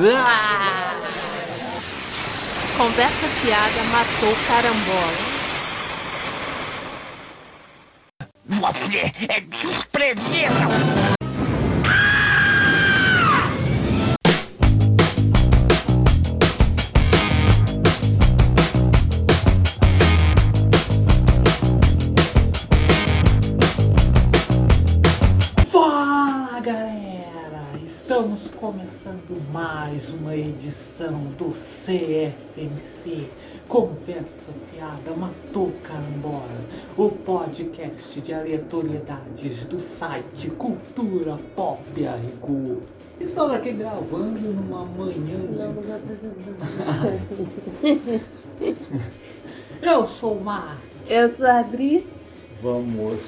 Ah! Conversa fiada matou carambola. Você é desprezível! Começando mais uma edição do CFMC Conversa Fiada Matou Carambola, o podcast de aleatoriedades do site Cultura Pop a Rigor. Estamos aqui gravando numa manhã de... Eu sou o Mar. Eu sou a Adri. Vamos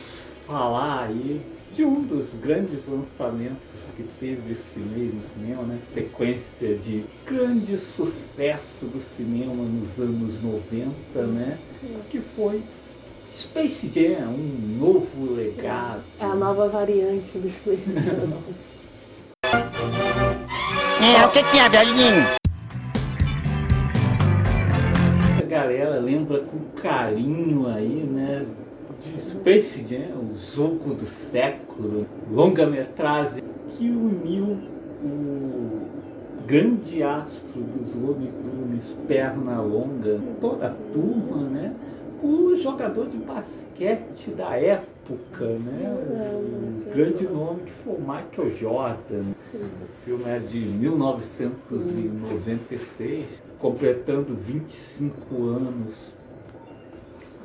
falar aí de um dos grandes lançamentos que teve esse mês no cinema, né? Sequência de grande sucesso do cinema nos anos 90, né? Que foi Space Jam, um novo legado. É a nova variante do Space Jam. É, o que que é, velhinho? A galera lembra com carinho aí, né? De Space Jam, o jogo do século, longa-metragem que uniu o grande astro dos Tunes, perna longa, toda a turma, né? O jogador de basquete da época, né? O grande nome que foi o Michael Jordan. O filme é de 1996, completando 25 anos.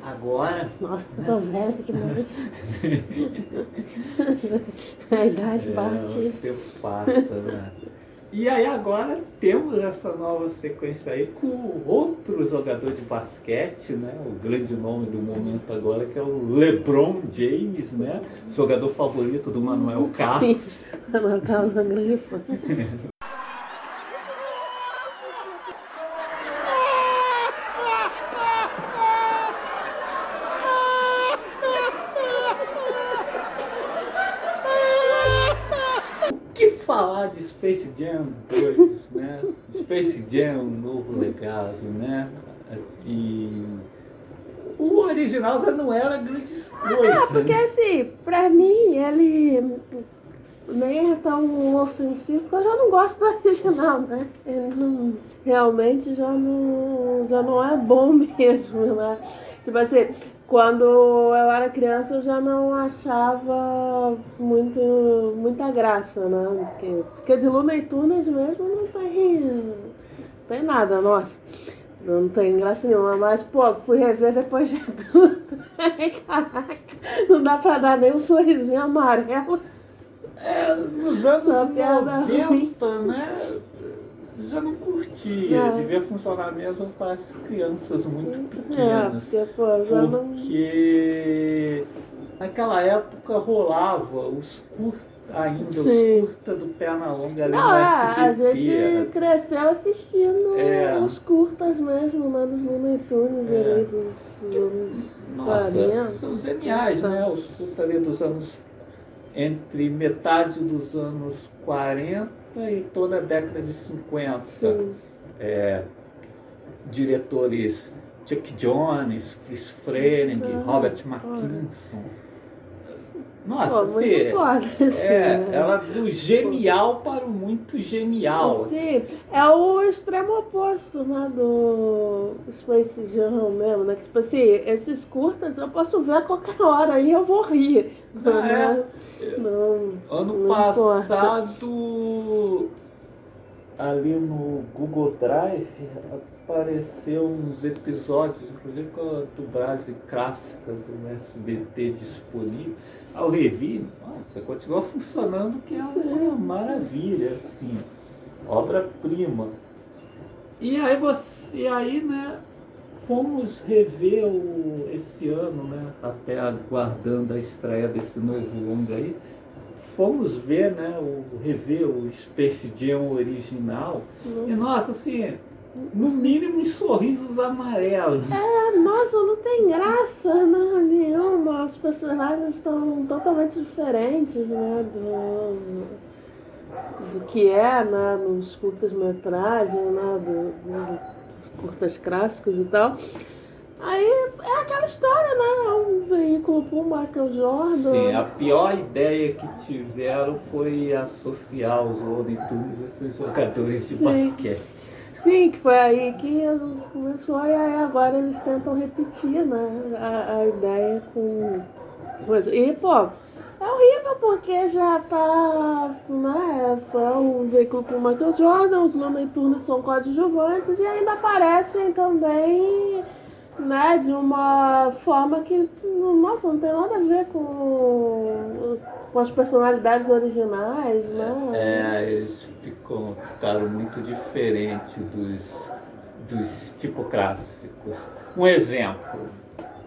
Agora, Nossa, tô velha demais. a idade É, bate. o tempo passa, né? E aí agora temos essa nova sequência aí com outro jogador de basquete, né? O grande nome do momento agora, que é o LeBron James, né? Jogador favorito do Manuel Carlos. Sim, Ana Carlos é um grande fã. Space Jam 2, né? Space Jam, um novo legado, né? Assim. O original já não era grandes coisas. Ah, porque né? assim, pra mim ele nem é tão ofensivo, porque eu já não gosto do original, né? Ele não, realmente já não, já não é bom mesmo, né? Tipo assim, quando eu era criança eu já não achava muito, muita graça, né? Porque, porque de Looney Tunes mesmo não tem, não tem nada, nossa. Não tem graça nenhuma, mas, pô, fui rever depois de tudo. Caraca, não dá pra dar nem um sorrisinho amarelo. É, nos anos Uma piada 90, né? Já não curtia. É. Devia funcionar mesmo para as crianças muito É, pequenas. porque, já não. Porque naquela época rolava os curta ainda, Sim. os curta do Perna Longa ali Não, no é, a SBT. gente era- cresceu assistindo É. os curtas mesmo, né? Dos Looney Tunes É. ali, dos anos Nossa, 40. são geniais, né? Os curta ali dos anos. Entre metade dos anos 40 e toda a década de 50. Sim. É, diretores Chuck Jones, Chris Frenig, Ah, Robert olha. Mackinson. Pô, Nossa, muito assim, foda, é, né? ela do genial para o muito genial. Sim, é o extremo oposto, né, do Space Jam mesmo, né? Tipo assim, esses curtas eu posso ver a qualquer hora e eu vou rir. Ah, é? né? Não, Ano Não importa. passado, ali no Google Drive, apareceu uns episódios, inclusive com a dublagem clássica do SBT disponível. Ao revi, nossa, continua funcionando, que é uma maravilha, assim, obra-prima. E aí você, e aí, né, fomos rever o, esse ano, né, até aguardando a estreia desse novo longa aí, fomos ver, né, o, rever o Space Jam original, e nossa, assim, no mínimo uns sorrisos amarelos. É, nossa, não tem graça né, nenhuma. Os personagens estão totalmente diferentes, né? Do, que é né, nos curtas-metragens, né, do, do, dos curtas clássicos e tal. Aí é aquela história, né? É um veículo pro Michael Jordan. Sim, a pior ideia que tiveram foi associar os Looney Tunes a esses jogadores de Sim. basquete. Sim, que foi aí que começou e aí agora eles tentam repetir, né? A, a ideia com. E, pô, é horrível porque já tá, né? Foi um veículo com Michael Jordan, os Tunes são coadjuvantes e ainda aparecem também, né? De uma forma que, nossa, não tem nada a ver com, com as personalidades originais, né? É, eles ficaram muito diferentes dos, dos tipo clássicos. Um exemplo,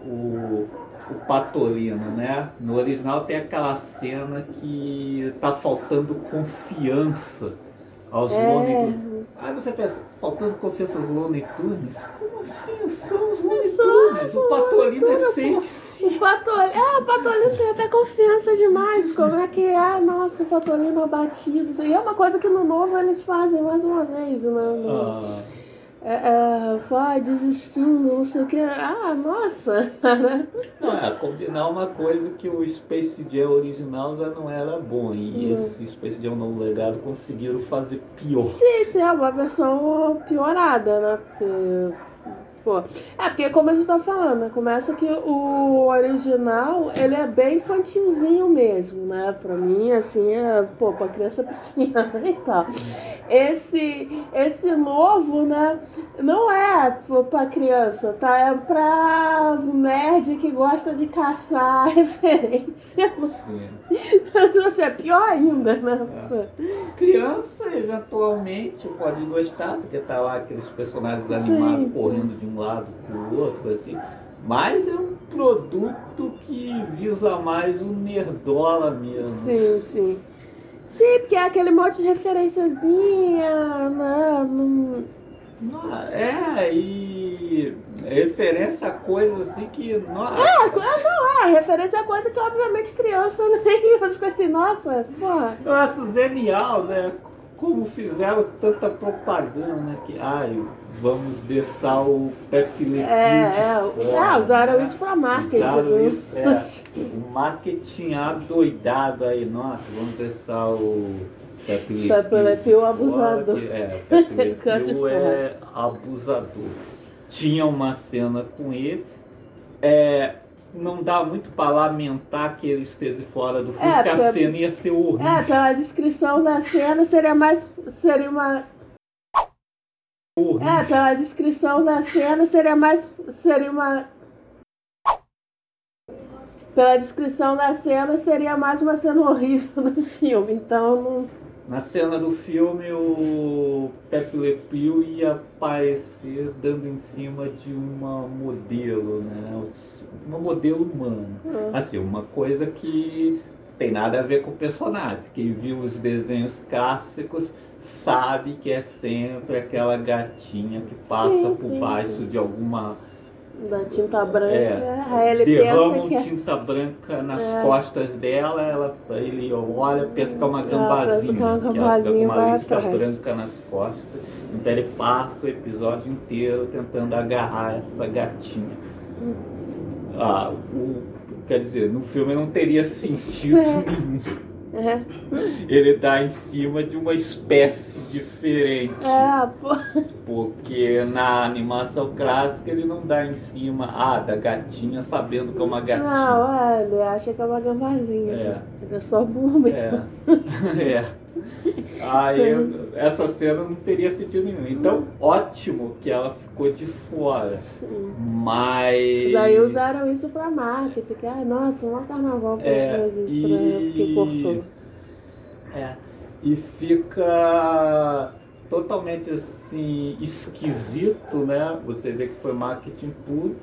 o, o Patolino, né? No original tem aquela cena que tá faltando confiança aos É. Looney Tunes. Aí você pensa, faltando confiança aos Looney Tunes? Como assim? São os os O Patolino é sempre O sim. Patolino, é, o Patolino tem até confiança demais. Como é que é? Ah, nossa, o Patolino abatido. E é uma coisa que no novo eles fazem mais uma vez, né? No- Ah, É, é, vai desistindo, não sei o que. Ah, nossa! Não, é, combinar uma coisa que o Space Jam original já não era bom. E Hum. esse Space Jam Novo Legado conseguiram fazer pior. sim, sim, é uma versão piorada, né? Porque, pô, é porque como a gente tá falando, né? Começa que o original, ele é bem infantilzinho mesmo, né? Pra mim, assim, é, pô, pra criança pequena e tal. Esse, esse novo, né? Não é pô, pra criança, tá? É pra nerd que gosta de caçar referência. Sim. Você é pior ainda, né? Criança, eventualmente, pode gostar, porque tá lá aqueles personagens Sim, animados sim. correndo de um lado pro outro, assim. Mas é um produto que visa mais o nerdola mesmo. Sim, sim. Sim, porque é aquele monte de referenciazinha, né? Não- Ah, É, e referência a coisa assim que. Nossa, É, co- não é, referência a coisa que obviamente criança nem fica assim, nossa, porra. Eu acho genial, né? Como fizeram tanta propaganda, né? Que, ai, vamos deixar o Pepe É, é, é, usaram isso pra marketing. Usaram isso, é. O marketing adoidado aí, nossa, vamos deixar o Pepe Pew fora, abusador. É, Pepe Le Cante Pew é abusador. Tinha uma cena com ele. É, não dá muito para lamentar que ele esteja fora do filme, É, porque a cena ia ser horrível. É, pela descrição da cena seria mais. Seria uma. Horrível. É, pela descrição da cena seria mais. Seria uma. Pela descrição da cena seria mais uma cena horrível do filme, então não. Na cena do filme, o Pepe Le Pew ia aparecer dando em cima de uma modelo, né? Uma modelo humana. Hum. Assim, uma coisa que tem nada a ver com o personagem. Quem viu os desenhos clássicos sabe que é sempre aquela gatinha que passa Sim, por sim, baixo sim. de alguma Da tinta branca. É, ele derramam pensa que é. tinta branca nas É. costas dela, ela, ele olha, pensa que é uma Ela pensa gambazinha, que é uma ela fica gambazinha, com vai uma lista atrás. branca nas costas. Então ele passa o episódio inteiro tentando agarrar essa gatinha. Hum. Ah, o, quer dizer, no filme não teria sentido É. nenhum. Ele dá em cima de uma espécie diferente. é, pô. Porque na animação clássica ele não dá em cima ah, da gatinha sabendo que é uma gatinha. Não, é, ele acha que é uma gambazinha. É. Ele é só burro mesmo. É. é. Aí essa cena não teria sentido nenhum. Então, ótimo que ela ficou de fora. Sim. Mas. Daí usaram isso pra marketing, que, ai, nossa, um carnaval pra É, fazer isso, e- pra quem cortou. É. E fica totalmente assim esquisito, né? Você vê que foi marketing puro,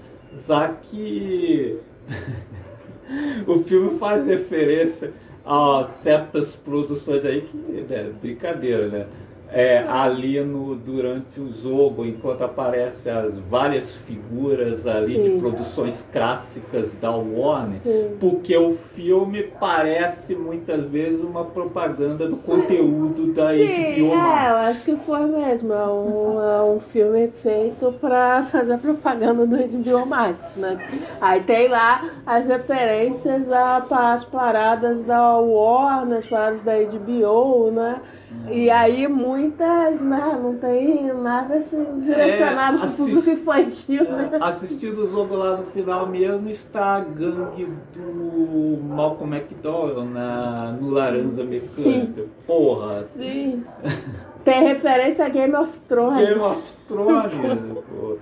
já que o filme faz referência a certas produções aí que é brincadeira, né? É, ali no, durante o jogo, enquanto aparecem as várias figuras ali Sim. de produções clássicas da Warner, Sim. porque o filme parece muitas vezes uma propaganda do Sim. conteúdo da Sim, HBO é, eu Max. acho que foi mesmo. É um, é um filme feito pra fazer propaganda do HBO Max, né? Aí tem lá as referências às paradas da Warner, as paradas da HBO, né? E aí muitas, né? Não tem nada assim, direcionado É, para o público infantil, né? É, assistindo o jogo lá no final mesmo está a gangue do Malcolm McDowell na, no Laranja Mecânica. Porra, Sim. Tem referência a Game of Thrones. Game of Thrones, pô.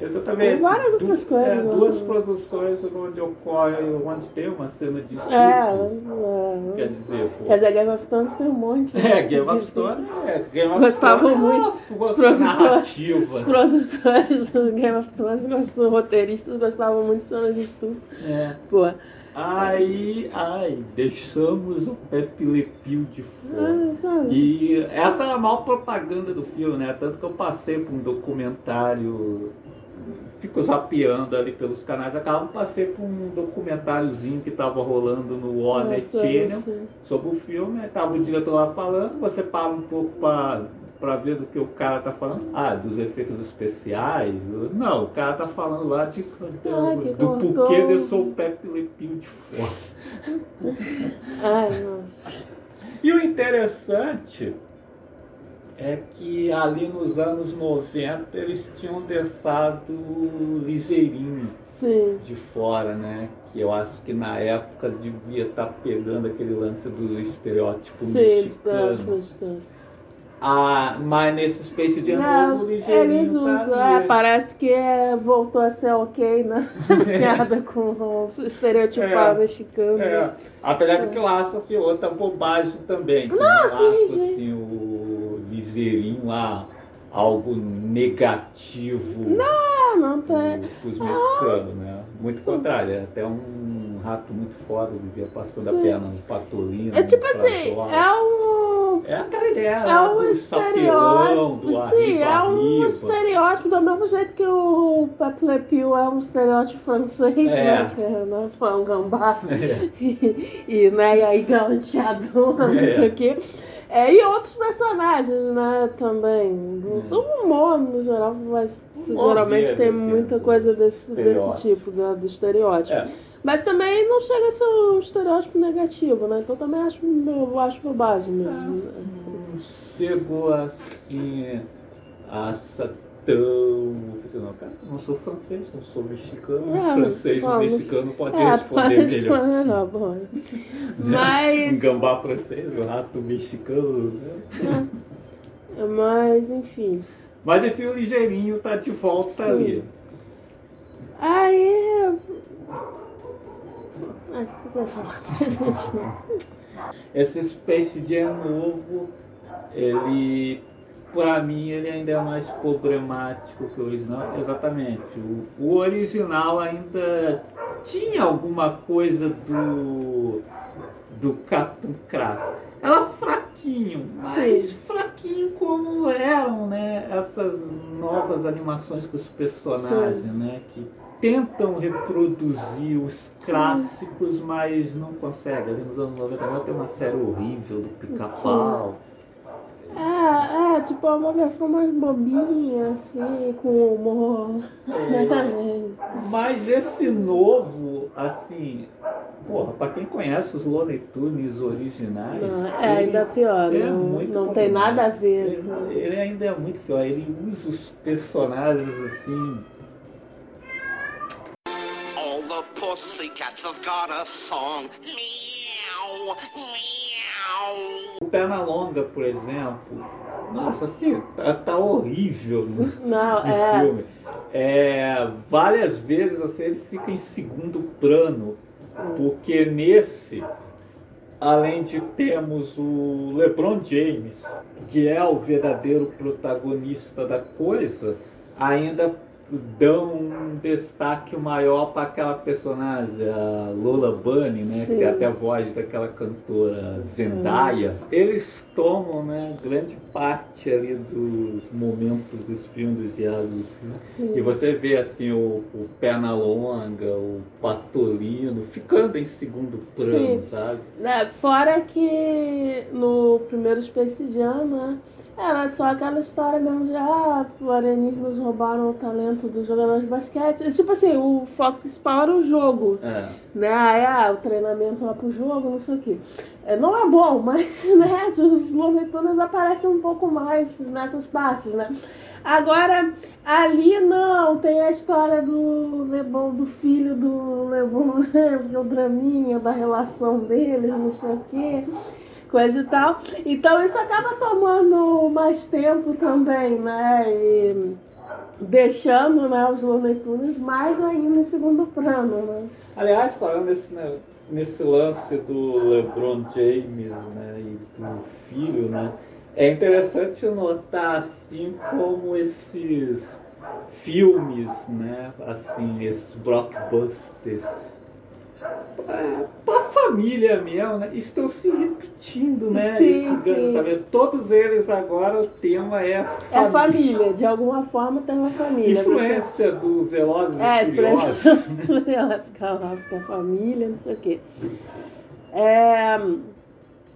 Exatamente. Tem várias outras Du- coisas, é, duas produções onde ocorre, onde tem uma cena de. É, Quer é. dizer, pô. Quer dizer, Game of Thrones tem um monte. É, Game of Thrones é. Game of Gostavam é muito. Os produtores, os produtores do Game of Thrones, os roteiristas gostavam muito de cena de estupro. É. Pô, Aí, ai, deixamos o Pepe Le Pew de fora. ah? E essa é a maior propaganda do filme, né? Tanto que eu passei por um documentário, fico zapeando ali pelos canais, acabo passei por um documentáriozinho que estava rolando no Warner Channel sobre o filme, estava o diretor lá falando, você para um pouco para para ver do que o cara tá falando. Ah, dos efeitos especiais? Não, o cara tá falando lá de, que do cortou. porquê deixou o Pepe Le Pew de fora. Ai, nossa. E o interessante é que ali nos anos 90 eles tinham deixado ligeirinho Sim. de fora, né? Que eu acho que na época devia estar pegando aquele lance do estereótipo Sim, mexicano. estão mexicano. Ah, mas nesse Space Jam Não, novo, eles tá usam. ali. É, parece que é, voltou a ser ok na piada com o estereotipado É, mexicano. É, apesar de que eu acho assim, outra bobagem também. que Não, sim, acho sim. assim, o ligeirinho lá algo negativo Ah, não tem. os mexicanos, né? Muito contrário, é até um rato muito foda vivia passando a Sim. perna no patolino. É tipo assim, é um. É aquela ideia É um estereótipo. Sim, é um estereótipo, do mesmo jeito que o Pepe Le Pew é um estereótipo francês, É. né? Que né, foi um gambá. É. e, e, né, e aí galanteador, não É. sei o quê. É, e outros personagens, né, também. Do, É. do humor, no geral, mas geralmente tem assim, muita coisa desse, desse tipo, né, do estereótipo. É. Mas também não chega a ser um estereótipo negativo, né? Então também acho, eu acho bobagem mesmo. não chegou assim a ser tão. Não, cara, não sou francês, não sou mexicano. É, francês ou vamos- mexicano pode É, responder pode melhor. não, bom. né? Mas, Um gambá francês, um rato mexicano. né? mas, enfim. Mas enfim, o ligeirinho tá de volta Sim. ali. Aí. Acho que você vai falar? Esse Space Jam novo, ele, pra mim, ele ainda é mais problemático que o original. Exatamente. O, o original ainda tinha alguma coisa do, do Captain Crash. Era fraquinho, mas Sim. fraquinho como eram, né? Essas novas animações com os personagens, né? Que tentam reproduzir os clássicos, mas não conseguem. Ali nos anos 90 agora tem uma série horrível do pica-pau. É, é, tipo, é uma versão mais bobinha, assim, com humor. É, mas esse novo, assim, porra, pra quem conhece os Looney Tunes originais, Não, é ele- ainda pior, é não, muito não tem nada a ver. Ele, ele ainda é muito pior, ele usa os personagens assim. All the pussycats have got a song. Meow, meow. O Pernalonga, por exemplo, nossa, assim, tá, tá horrível no, Não, no é. filme. É, várias vezes assim, ele fica em segundo plano, porque nesse, além de termos o LeBron James, que é o verdadeiro protagonista da coisa, ainda dão um destaque maior para aquela personagem, a Lola Bunny, né? Sim. Que é até a voz daquela cantora Zendaya. Eles tomam, né, grande parte ali dos momentos dos filmes, dos diálogos dos filmes. Sim. E você vê assim o, o Pernalonga, o Patolino ficando em segundo plano, sabe? Né, Fora que no primeiro Space Jam, né? Era só aquela história mesmo de ah, os alienígenas roubaram o talento dos jogadores de basquete. Tipo assim, o foco principal era o jogo. É. Né? Aí, ah, o treinamento lá pro jogo, não sei o quê. É, não é bom, mas né, os Looney Tunes aparecem um pouco mais nessas partes, né? Agora, ali não, tem a história do Lebon, do filho do Lebon, né? O draminha da relação deles, não sei o quê, coisa e tal. Então isso acaba tomando mais tempo também, né? E deixando né, os Looney Tunes mais ainda em segundo plano, né? Aliás, falando nesse, né, nesse lance do LeBron James né, e do filho, né, é interessante notar assim como esses filmes, né, assim, esses blockbusters, a família mesmo, né, estão se repetindo, né? Sim, sim. Todos eles agora o tema é É família. a família, de alguma forma tem uma família. Influência do Velozes É, e Furiosos. influência curiosa, calma, a família, não sei o quê. É,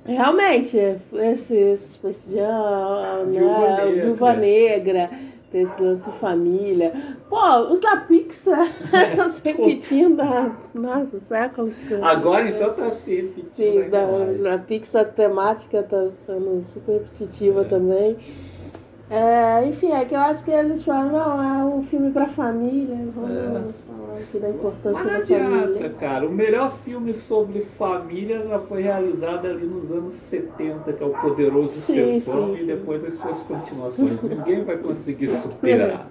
realmente, esse, esse Space Jam, Viúva né, Negra. Viúva Negra, tem esse lance de família. Pô, os da Pixar estão se repetindo há, nossa, séculos. que Agora então tá se repetindo. Sim, da, da Pixar temática está sendo super repetitiva É. também. É, enfim, é que eu acho que eles falam, não, é um filme pra família, vamos É. falar aqui da importância Mas não da adianta, família. cara. O melhor filme sobre família já foi realizado ali nos anos 70, que é o Poderoso Sim, Chefão, sim, e sim. depois as suas continuações. Ninguém vai conseguir superar.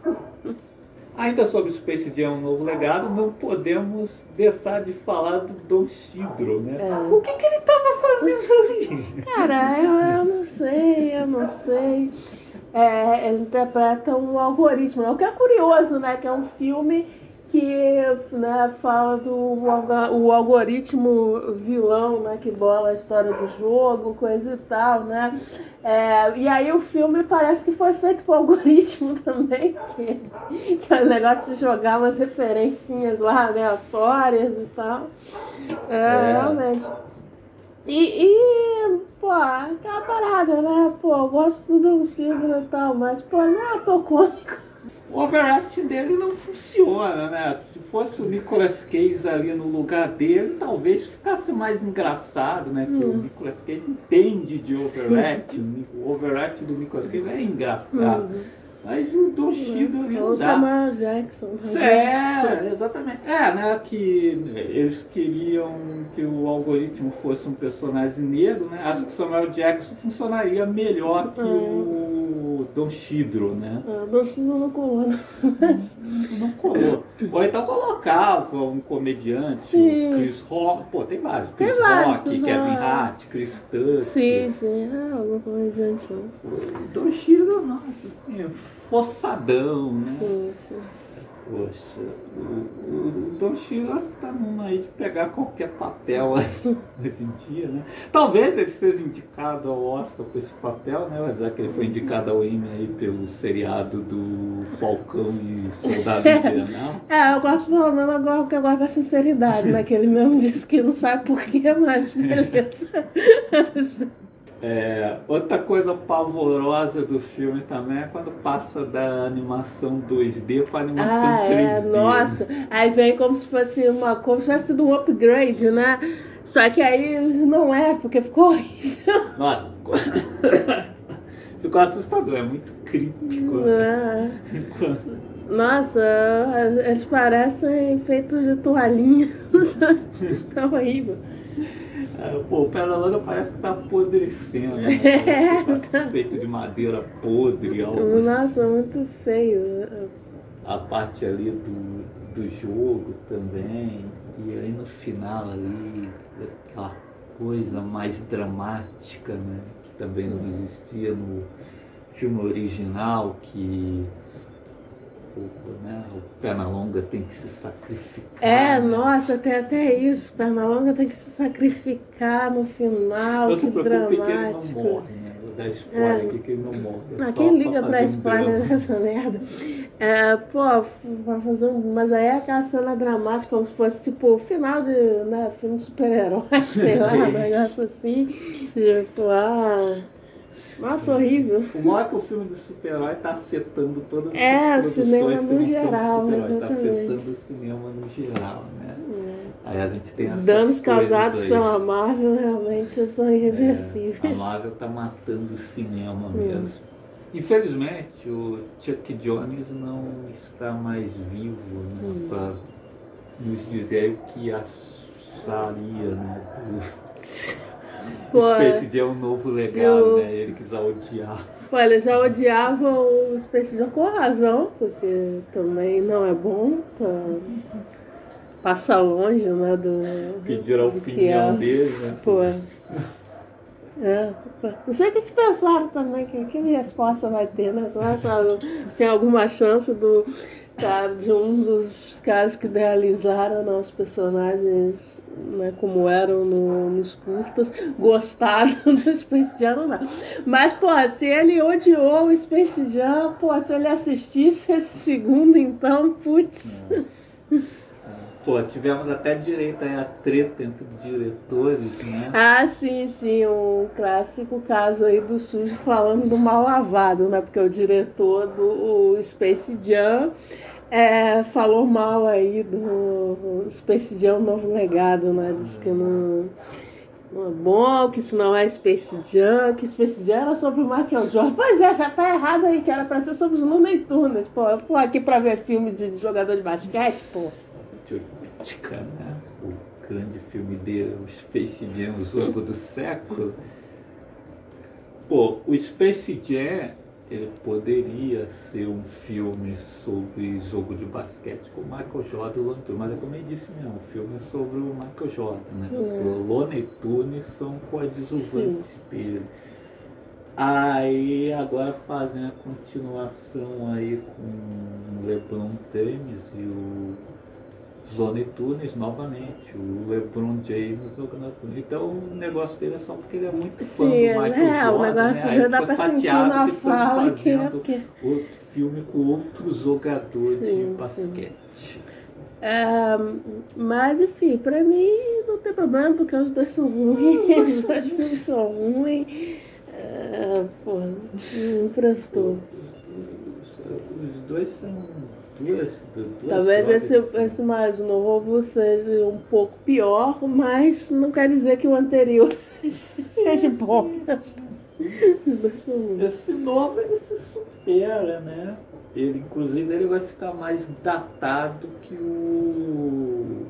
Ainda sobre o Space Jam, um novo legado, não podemos deixar de falar do Don Chidro, né? É. O que, que ele estava fazendo ali? Cara, eu, eu não sei, eu não sei. É, ele interpreta um algoritmo, né? o que é curioso, né? Que é um filme que né, fala do o algoritmo vilão, né? Que bola a história do jogo, coisa e tal, né? É, e aí o filme parece que foi feito por algoritmo também, que, que é o negócio de jogar umas referencinhas lá aleatórias e tal. É, É. realmente. E, e, pô, aquela parada, né? Pô, eu gosto do Silvio e tal, mas, pô, não é ator cômico. O overacting dele não funciona, né? Se fosse o Nicolas Cage ali no lugar dele, talvez ficasse mais engraçado, né? Que o Hum. Nicolas Cage entende de overacting. O overacting do Nicolas Cage é engraçado. Mas o Don Shido ali não dá. Samuel Jackson. também. É, exatamente. É, né, que eles queriam que o algoritmo fosse um personagem negro, né? Acho que Samuel Jackson funcionaria melhor que o Don Chidro, né? Ah, Don Shido não colou, não. Não colou. Ou então colocava um comediante, Sim. o Chris Rock, pô, tem vários. Tem Chris vários, Rock, Kevin. Hart, Chris Tucker. Sim, sim. Ah, algum comediante. O Don Chidro, nossa, assim, forçadão, né? Sim, sim. Poxa, o, o Don Chiro acho que tá numa aí de pegar qualquer papel assim, hoje em dia, né? Talvez ele seja indicado ao Oscar por esse papel, né? Já que ele foi indicado ao Emmy aí pelo seriado do Falcão e Soldado Invernal. É, eu gosto pelo menos agora que eu gosto da sinceridade, né? Que ele mesmo disse que não sabe porquê, mas beleza. É, outra coisa pavorosa do filme também é quando passa da animação 2D para animação Ah, 3D. é, nossa. Aí vem como se fosse uma, como se fosse um upgrade, né? Só que aí não é, porque ficou horrível. Nossa, ficou... assustador, é muito críptico. É. Enquanto- Nossa, eles parecem feitos de toalhinha. tá horrível. Pô, o Pernalonga parece que tá apodrecendo. Né? É. Que tá feito de madeira podre, algo assim. Nossa, muito feio. A parte ali do, do jogo também. E aí no final ali, aquela coisa mais dramática, né? Que também não existia no filme original, que pouco, né? O Pernalonga tem que se sacrificar. É, né? nossa, tem até isso. Pernalonga tem que se sacrificar no final. Não que preocupe que ele dramático. não morre, né? Dar spoiler É. aqui que ele não morre. É Ah, quem liga pra um spoiler drama. dessa merda? É, pô, pra fazer um. Mas aí é aquela cena dramática, como se fosse tipo o final de né, filme de super-herói, sei lá, um negócio assim. Tipo, ah. Nossa, horrível. O modo que o filme do super-herói está afetando todas É, o as produções cinema no geral, Está exatamente. afetando o cinema no geral, né? Aí a gente tem Os danos causados aí. pela Marvel realmente são É, irreversíveis. a Marvel está matando o cinema Hum. mesmo. Infelizmente, o Chuck Jones não está mais vivo né, Hum. para nos dizer o que acharia né, do Pô, Space Jam é um novo legado, né? Ele quis odiar. Pô, ele já odiava o Space Jam com razão, porque também não é bom, tá, passa longe, né, do... Pediram a que opinião é. dele, né? Pô, é, não sei o que, que pensaram também, que, que resposta vai ter, né? Acha que tem alguma chance do cara, de um dos caras que idealizaram os personagens né, como eram no- nos curtas, gostaram do Space Jam, não dá. Mas, pô, se ele odiou o Space Jam, pô, se ele assistisse esse segundo, então, putz. Pô, tivemos até direito a treta entre diretores, né? Ah, sim, sim, um clássico caso aí do sujo falando do mal lavado, né? Porque o diretor do o Space Jam é, falou mal aí do Space Jam Novo Legado, né? Diz que não, não é bom, que isso não é Space Jam, que Space Jam era sobre o Michael Jordan. Pois é, já tá errado aí, que era pra ser sobre os Looney Tunes, pô. Pô, aqui pra ver filme de jogador de basquete, pô. Tchutchka, né? O grande filme dele, o Space Jam, o jogo do século. Pô, o Space Jam, ele poderia ser um filme sobre jogo de basquete com o Michael Jordan e o Tunes, mas é como ele disse mesmo, o filme é sobre o Michael Jordan, né? Hum. Os Looney Tunes são coadjuvantes dele. Aí agora fazem a continuação aí com o LeBron James e o Looney Tunes novamente, o LeBron James jogando. Então o negócio dele é só porque ele é muito fã Sim, do Michael é, Jordan, o negócio né? Dá pra sentir chateado na que tão fala que é porque. outro filme com outro jogador de Sim, basquete. É, mas enfim, pra mim não tem problema, porque os dois são ruins, os dois filmes são ruins. É, pô, não prestou. Os dois são duas, duas Talvez esse, esse mais novo seja um pouco pior, mas não quer dizer que o anterior seja bom. Esse novo ele se supera, né? Ele, inclusive, ele vai ficar mais datado que o,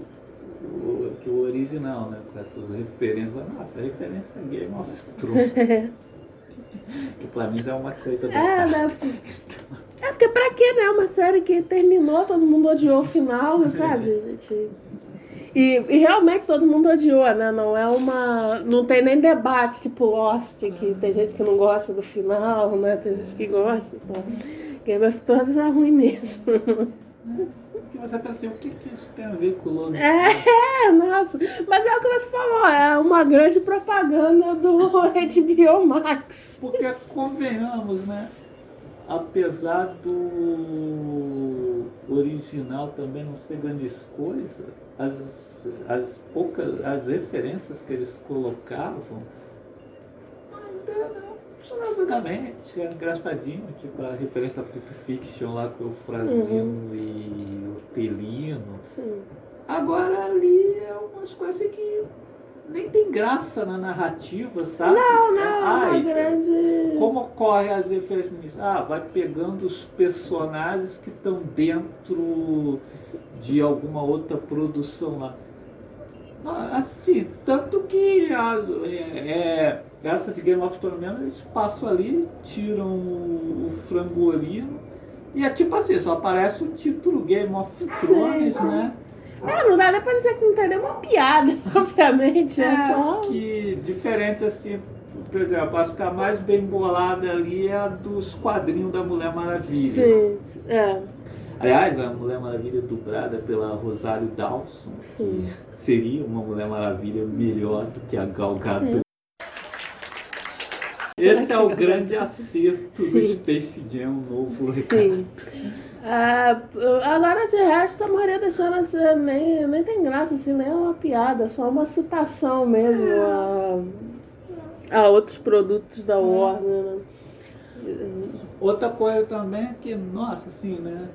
o- que o original, né? Com essas referências. Nossa, referência a Game of Thrones. que pra mim já é uma coisa É, datada. né? É porque pra quê, né? Uma série que terminou, todo mundo odiou o final, sabe, gente? E, e realmente todo mundo odiou, né? Não é uma. Não tem nem debate, tipo Lost, que tem gente que não gosta do final, né? Tem gente que gosta. Então, Game of Thrones é ruim mesmo. Porque você pensa assim, o que, que isso tem a ver com o Lone É, nossa. Mas é o que você falou, é uma grande propaganda do HBO Max. Porque convenhamos, né? Apesar do original também não ser grandes coisas, as, as poucas as referências que eles colocavam ainda não era engraçadinho, tipo a referência a Pulp Fiction lá com o Frazino e o Pelino. Sim. Agora ali é umas coisas que nem tem graça na narrativa, sabe? Não, não, É, é uma grande. como ocorre as referências? Ah, vai pegando os personagens que estão dentro de alguma outra produção lá. Ah, Assim, tanto que a, é, é, essa de Game of Thrones mesmo, eles passam ali, tiram o, o frangolino e é tipo assim, só aparece o título Game of Thrones, sim. né? É, não dá nem pra dizer que não tem nenhuma piada, obviamente. É, só. que diferente assim, por exemplo, acho que a mais bem bolada ali é a dos quadrinhos da Mulher Maravilha. Sim, é. Aliás, a Mulher Maravilha dublada pela Rosário Dawson, Sim. que seria uma Mulher Maravilha melhor do que a Gal Gadot. Esse é o grande acerto do Sim. Space Jam novo recado. Sim. Ah, agora, de resto, a maioria das cenas eh, nem, nem tem graça, assim, nem é uma piada, só uma citação mesmo a, a outros produtos da Warner. Né? Outra coisa também é que, nossa, assim, né?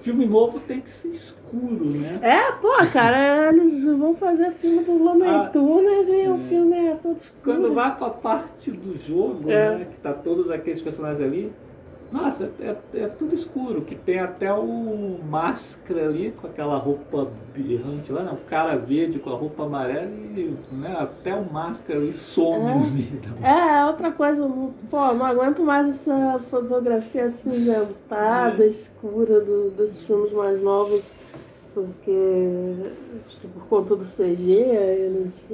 Filme novo tem que ser escuro, né? É, pô, cara, eles vão fazer filme do Looney Ah, e o é. filme é todo escuro. Quando vai pra parte do jogo, É. né? Que tá todos aqueles personagens ali. Nossa, é, é tudo escuro, que tem até o máscara ali com aquela roupa berrante lá, né? O cara verde com a roupa amarela e né, até o máscara ali some É. no meio da máscara. É, outra coisa, pô, não aguento mais essa fotografia acinzentada, É. escura do- desses filmes mais novos, porque acho que por conta do CG, eles.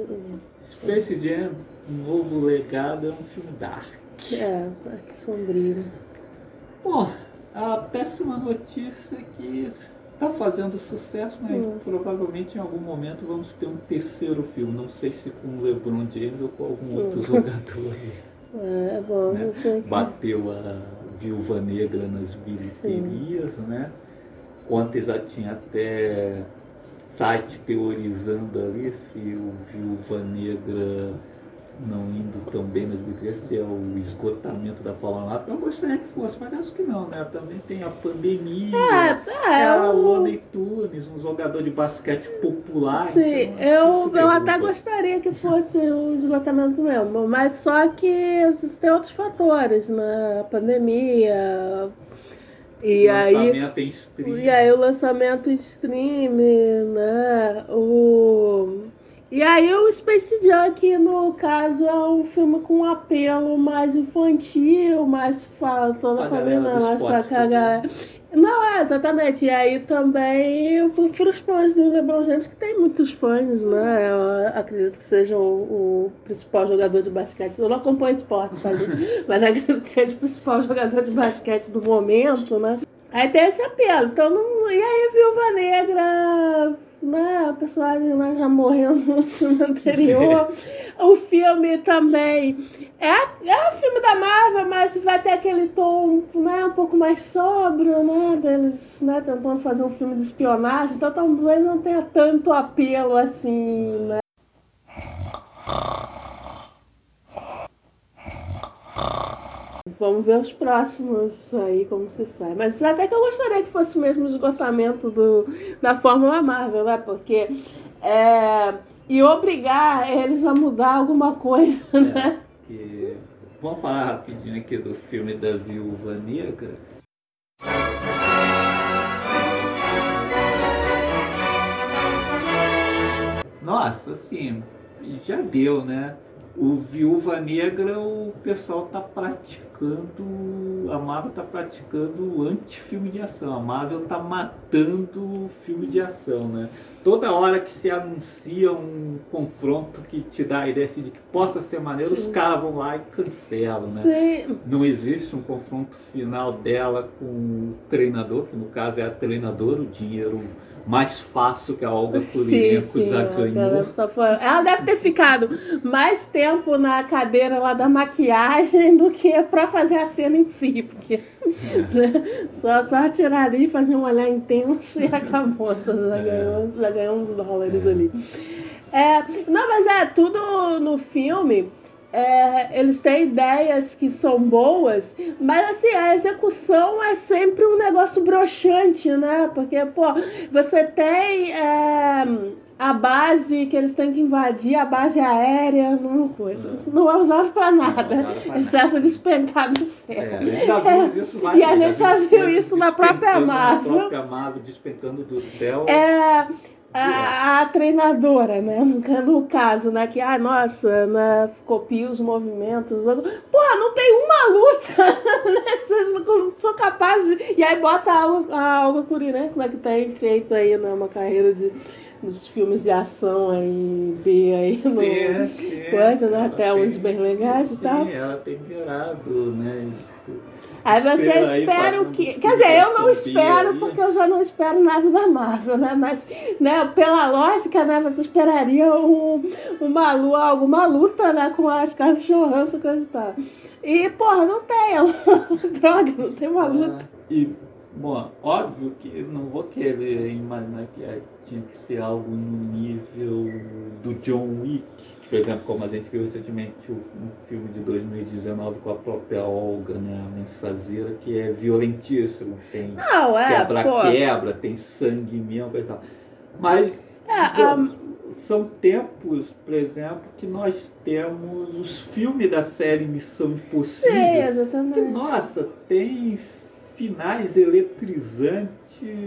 Space Jam, um novo legado, é um filme dark. É, que sombrio. Bom, a péssima notícia é que tá fazendo sucesso, mas Hum. provavelmente em algum momento vamos ter um terceiro filme. Não sei se com o LeBron James ou com algum outro Hum. jogador. É, é bom, Né? não sei. Bateu a Viúva Negra nas bilheterias, né? Ontem já tinha até site teorizando ali se o Viúva Negra não indo tão bem nas bilheterias, se é o esgotamento da 1. Eu gostaria que fosse, mas acho que não, né? Também tem a pandemia. É, é, É a eu- Looney Tunes, um jogador de basquete popular. Sim, então, eu, eu até derruba. gostaria que fosse o esgotamento mesmo, mas só que existem outros fatores, né? A pandemia, e aí, Lançamento em streaming. e aí o lançamento em stream, né? O... E aí o Space Jam, que no caso é um filme com um apelo mais infantil, mais para toda a família, mais pra cagar. Não, é, exatamente. E aí também para os fãs do LeBron James, que tem muitos fãs, né? Eu acredito que seja o, o principal jogador de basquete. Eu não acompanho esporte, tá, gente? Mas acredito que seja o principal jogador de basquete do momento, né? Aí tem esse apelo. Então, não... e aí, Viúva Negra, né? A personagem já morreu no filme anterior. o filme também é, é um filme da Marvel, mas vai ter aquele tom né, um pouco mais sóbrio, né? Deles né, tentando fazer um filme de espionagem. Então, talvez não tenha tanto apelo assim, né? Vamos ver os próximos aí, como se sai. Mas até que eu gostaria que fosse mesmo o esgotamento do, da Fórmula Marvel, né? Porque. É, e obrigar eles a mudar alguma coisa, né? que- Vamos falar rapidinho aqui do filme da Viúva Negra. Nossa, assim, já deu, né? O Viúva Negra, o pessoal tá praticando, a Marvel tá praticando anti-filme de ação. A Marvel tá matando o filme de ação, né? Toda hora que se anuncia um confronto que te dá a ideia assim, de que possa ser maneiro, Sim. os caras vão lá e cancelam, né? Sim, Não existe um confronto final dela com o treinador, que no caso é a treinadora, o dinheiro mais fácil que a Olga sim, Kurylenko sim. já ela- deve ter ficado mais tempo na cadeira lá da maquiagem do que pra fazer a cena em si, porque né, só, só tirar ali, fazer um olhar intenso e acabou. Então, já, É. ganhou, já ganhou uns dólares ali. É, não, mas é, tudo no filme. É, eles têm ideias que são boas, mas assim, a execução é sempre um negócio broxante, né? Porque, pô, você tem é, a base que eles têm que invadir, a base aérea, não, coisa, não é usado pra nada, Não é usado pra exceto despencar do É, céu. a gente já viu isso várias E a gente já viu isso na própria Marvel. Na própria Marvel, despencando do céu. É a, a treinadora, né? No, caso, né? Que, ah, nossa, né? Copia os movimentos. Porra, não tem uma luta, né? Vocês não são capazes. de- E aí bota a, Alga- a Olga Kurilenko, né? Que tem feito aí, né? Uma carreira de, nos filmes de ação aí, B aí. no- Sim, sim. coisa, né? Até uns bem legais e sim, tal. ela tem virado, né? Aí você Espera espera o quê? Quer dizer, eu não espero porque eu já não espero nada da Marvel, né? Mas, né, pela lógica, né, você esperaria um, uma, lu- alguma luta, né, com as caras de Johansson, coisa e tal. E, porra, não tem. Droga, não tem uma luta. Ah, E, bom, óbvio que eu não vou querer imaginar que ah, tinha que ser algo no nível do John Wick. Por exemplo, como a gente viu recentemente um filme de 2019 com a própria Olga, né, a mensageira, que é violentíssimo. Tem é, pô. quebra-quebra, tem sangue mesmo e tal. Mas É, a- são tempos, por exemplo, que nós temos os filmes da série Missão Impossível. sim, Que, exatamente. nossa, tem finais eletrizantes.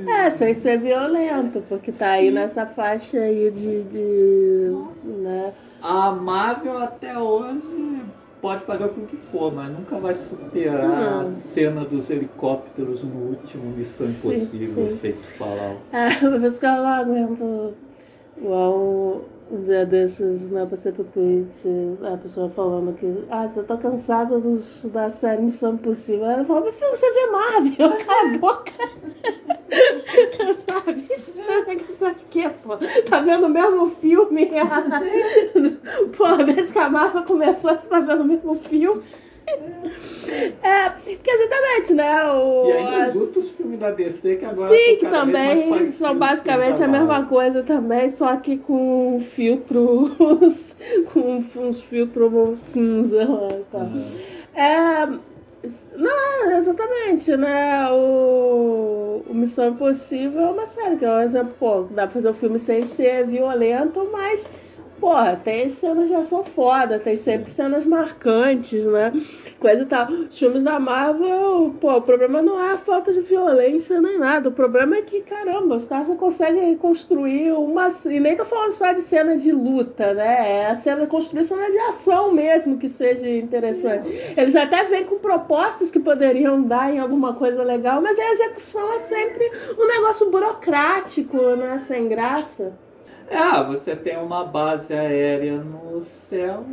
É, sem ser violento, porque tá aí nessa faixa aí de. de né? A Marvel até hoje pode fazer o filme que for, mas nunca vai superar a cena dos helicópteros no último Missão Sim, Impossível, sim. feito falar. É, por isso que eu não aguento. Igual um dia desses, né, passei pro tweet, a pessoa falando que, ah, você tá cansada dos, da série Missão Impossível. Ela falou, meu filho, você vê Marvel, cala a boca. Sabe? Cansada de quê, pô? Tá vendo o mesmo filme? pô, desde que a Marvel começou, você tá vendo o mesmo filme? É, porque exatamente, né? O, E ainda as- os filmes da DC que agora Sim, que também são basicamente a mesma coisa também, só que com filtros, com uns filtros cinza lá e tal. Uhum. É, não, exatamente, né? O, o Missão Impossível é uma série que é um exemplo, pô, dá pra fazer um filme sem ser violento, mas, porra, tem cenas de ação foda, tem sempre cenas marcantes, né? Coisa e tal. Os filmes da Marvel, pô, o problema não é a falta de violência nem nada. O problema é que, caramba, os caras não conseguem construir uma. E nem tô falando só de cena de luta, né? É a cena construir cena de ação mesmo que seja interessante. Eles até vêm com propostas que poderiam dar em alguma coisa legal, mas a execução é sempre um negócio burocrático, né? Sem graça. É, você tem uma base aérea no céu,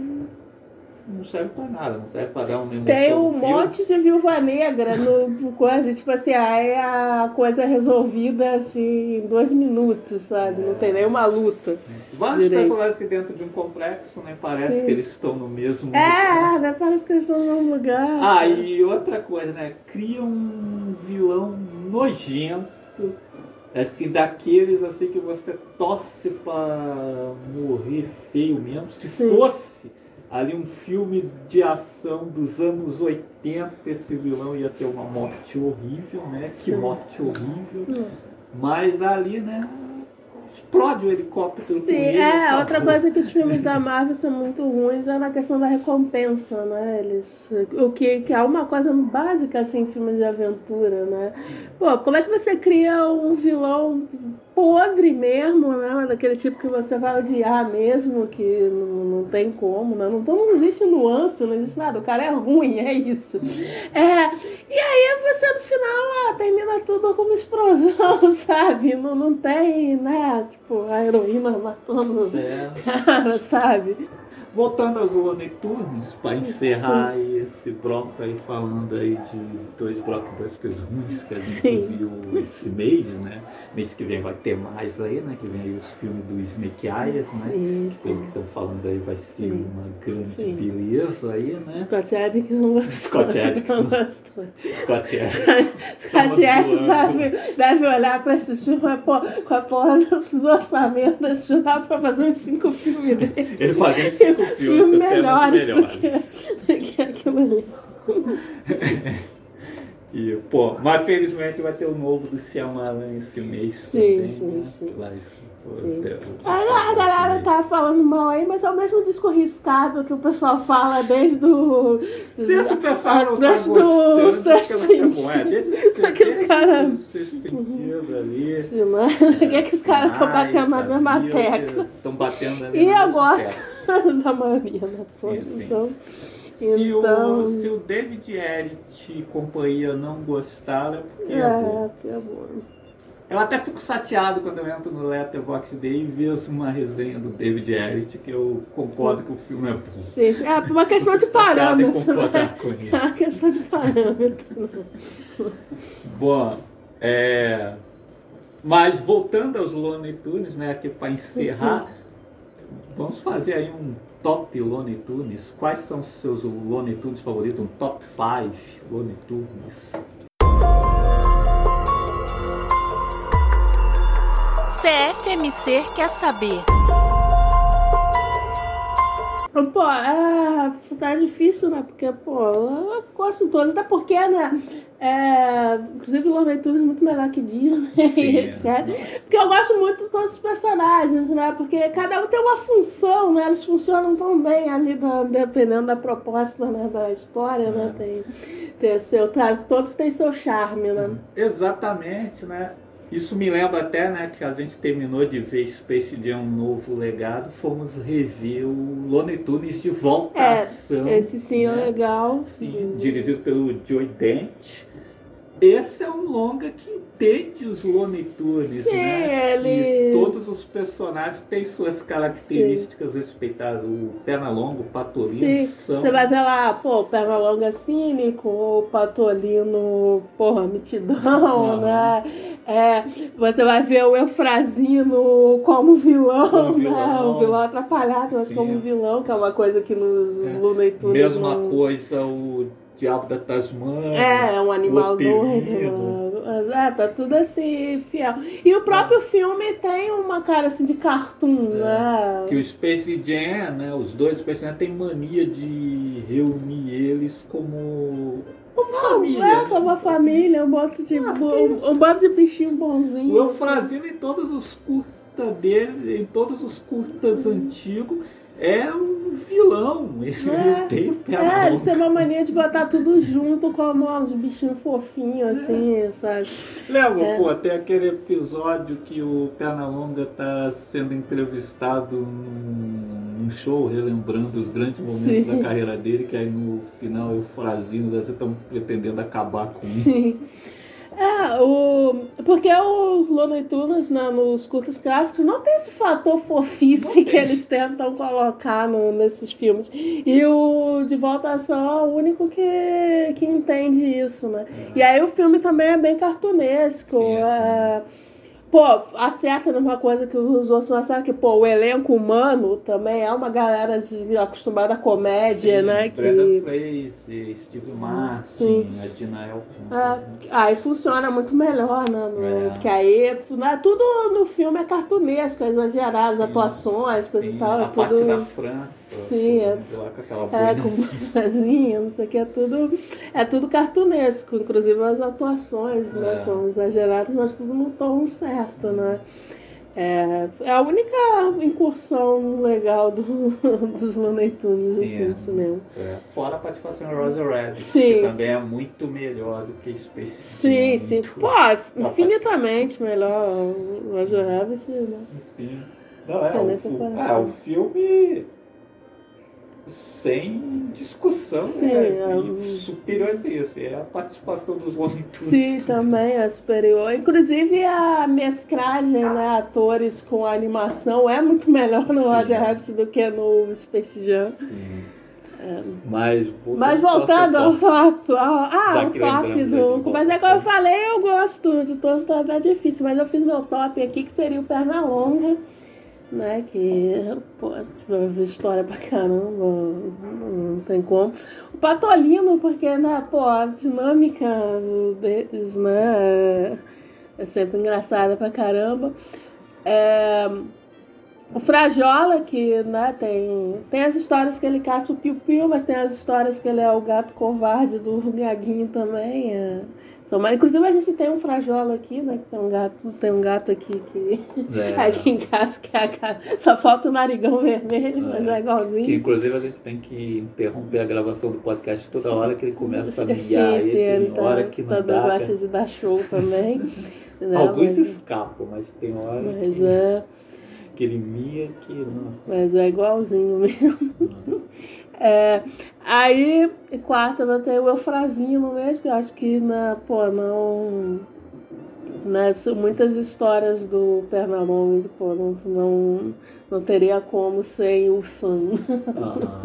não serve pra nada, não serve pra dar uma emoção Tem no um monte de viúva negra no coisa, tipo assim, aí a coisa é resolvida assim em dois minutos, sabe? Não tem nenhuma luta. Vários Direito. personagens assim dentro de um complexo, né? Parece Sim. que eles estão no mesmo lugar. É, né? Parece que eles estão num lugar. Ah, e outra coisa, né? Cria um vilão nojento, assim, daqueles assim que você torce pra morrer feio mesmo. Se Sim. fosse ali um filme de ação dos anos 80, esse vilão ia ter uma morte horrível, né? Que Sim. morte horrível. Hum. Mas ali, né? Explode o helicóptero. Sim, é, acabou. outra coisa que os filmes da Marvel são muito ruins é na questão da recompensa, né? Eles, o que, que é uma coisa básica assim em filmes de aventura, né? Pô, como é que você cria um vilão podre mesmo, né? Daquele tipo que você vai odiar mesmo, que não, não tem como, né? Não, então não existe nuance, não existe nada, o cara é ruim, é isso. É, e aí você no final ah, termina tudo com uma explosão, sabe? Não, não tem, né? Tipo, a heroína matando o É. cara, sabe? Voltando aos Looney Tunes, para encerrar esse bloco aí falando aí de dois blockbusters ruins que a gente Sim. viu esse mês, né? Mês que vem vai ter mais aí, né? Que vem aí os filmes do Snake Eyes, né? Sim, Pelo que sim. estão falando aí vai ser Sim. uma grande Sim. beleza aí, né? Scott Adkins. Scott Adkins gostou. Scott Adkins. Sabe, deve olhar pra esses filmes com a porra desses orçamentos desse pra fazer uns cinco filmes dele. Ele fazendo cinco filmes com cenas melhores do melhores. que, do que aquilo ali. E, pô, mas felizmente vai ter o novo do Shyamalan esse mês Sim, também, sim, né? sim. Vai, A, a galera tá falando mal aí, mas é o mesmo disco riscado que o pessoal fala desde o. Se esse pessoal não tá desde gostando, do sexto é. É, desde o Aqueles desde cara- o sexto sentido ali. Sim, mas o que, é que os caras estão batendo na da mesma tecla? Estão batendo na E eu gosto da maioria, né? pô? Sim, sim. Então, Se, Então- o, se o David Eric e companhia não gostaram, é porque é, é, bom. é bom. Eu até fico chateado quando eu entro no Letterboxd Day e vejo uma resenha do David Elliott que eu concordo que o filme é bom. Sim, sim. É uma questão de parâmetro. Né? com ele. É uma questão de parâmetro. Bom, é... mas voltando aos Looney Tunes, né, aqui para encerrar, vamos fazer aí um top Looney Tunes. Quais são os seus Looney Tunes favoritos? Um top 5 Looney Tunes? CFMC quer saber. Pô, é, tá difícil, né? Porque, pô, eu gosto de todos, até porque, né? É, inclusive, o Looney Tunes é muito melhor que Disney, Sim, etc. Porque eu gosto muito de todos os personagens, né? Porque cada um tem uma função, né? Eles funcionam tão bem ali, da- dependendo da proposta né? da história, né? Tem, tem o seu, tá, todos têm seu charme, né? Exatamente, né? Isso me lembra até, né, que a gente terminou de ver Space Jam um novo legado, fomos rever o Looney Tunes de volta É. Esse sim é né? legal. Sim, dirigido pelo Joey Dent. Esse é um longa que entende os Looney Tunes, Sim, né? ele- Que todos os personagens têm suas características respeitadas. O Pernalonga, o Patolino Sim, são... você vai ver lá, pô, o Pernalonga cínico, o Patolino, porra, mitidão, Não. né? É, você vai ver o Eufrazino como vilão, Como né? vilão. O vilão atrapalhado, mas Sim. como vilão, que é uma coisa que nos É. Looney Tunes Mesma não... coisa o Diabo da Tasmânia. É, é um animal o apelido. doido. Mas, É, tá tudo assim, fiel. E o próprio filme tem uma cara assim de cartoon, né? É. Que o Space Jam, né, os dois Space Jam têm mania de reunir eles como, como família. É, né? como uma família, um bando de, Ah, um, um bando de bichinho bonzinho. O Eufrazino em todos os curtas dele, em todos os curtas antigos, é um vilão. Ele É, não tem o pé É, na boca. têm uma mania de botar tudo junto como uns bichinhos fofinhos, assim, sabe? Lembra, É. pô, tem aquele episódio que o Pernalonga tá sendo entrevistado num, num show, relembrando os grandes momentos Sim. da carreira dele, que aí no final o Eufrazino deve estão pretendendo acabar com ele. Sim. É, o... porque o Looney Tunes, né, nos curtas clássicos, não tem esse fator fofice que eles tentam colocar no- nesses filmes. E o De Volta à Ação é o único que, que entende isso, né? E aí o filme também é bem cartunesco. Sim, é... Pô, acerta numa coisa que os outros não acertam, que, pô, o elenco humano também é uma galera de, acostumada à comédia, Sim, né? Brenda Que... Fraser, Steve Martin, Sim. a Dina Elfman. Ah, aí funciona muito melhor, né? No, É. Que aí né, tudo no filme é cartunesco, é exagerado, as Sim, atuações, coisa Sim, e tal. a É parte da tudo. França. Sim, é- lá com aquela É, com boinazinha. bonezinha, não sei o que, é tudo, é tudo cartunesco, inclusive as atuações, né? É. São exageradas, mas tudo no tom certo, né? É, é a única incursão legal do, dos Looney Tunes Sim, assim, é. cinema. É, Fora a participação de Rosa Red, Sim, que também sim. é muito melhor do que Space Sim, sim. muito- Pô, infinitamente melhor Roger Rabbit, né? Sim. Não, é, o, é, o filme sem discussão Sim, é, é superior a isso. É a participação dos Tunes. Sim, também é superior. Inclusive a mesclagem, né, atores com animação é muito melhor no Sim. Roger Rabbit do que no Space Jam. Sim. Mas, Mas voltando ao top, ao- ah, o top do. Mas é como eu falei, eu gosto de todos, tá é difícil. Mas eu fiz meu top aqui, que seria o Pernalonga, né? Que, pô, história pra caramba, não tem como. O Patolino, porque, né, pô, a dinâmica deles, né, é sempre engraçada pra caramba. É, o Frajola, que né, tem, tem as histórias que ele caça o piu-piu, mas tem as histórias que ele é o gato covarde do Gaguinho também. É. São, mais- inclusive a gente tem um Frajola aqui, né? Que tem um gato, tem um gato aqui que É, aqui em casa que é a só falta o narigão vermelho, mas é que igualzinho. inclusive a gente tem que interromper a gravação do podcast toda Sim. hora que ele começa a miar. Sim, sim, ele ele tá, hora que não dá. gosta cara. de dar show também. né, Alguns mas, escapam, mas tem hora mas que, é, que ele mia que. Nossa. mas é igualzinho mesmo. É, aí, quarta, eu tenho o Eufrasinho no mês, que eu acho que, na, pô, não. Mas muitas histórias do Pernalonga e do Poronto não, não teria como sem o Sam. Ah,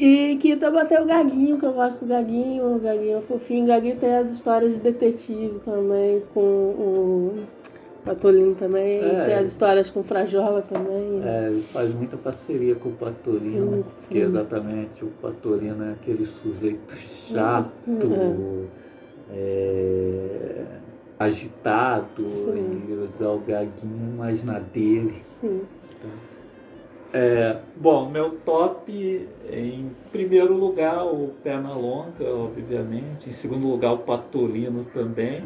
E que também tem o Gaguinho, que eu gosto do Gaguinho, o Gaguinho é fofinho. O Gaguinho tem as histórias de detetive também, com o Patolino também. É. Tem as histórias com o Frajola também. é, ele faz muita parceria com o Patorino, Hum, porque hum. exatamente o Patorino é aquele sujeito chato, Hum, é, agitado, Sim. e usar o gaguinho mais na dele. Sim. É, bom, meu top, em primeiro lugar, o Pernalonga, obviamente. Em segundo lugar, o Patolino também.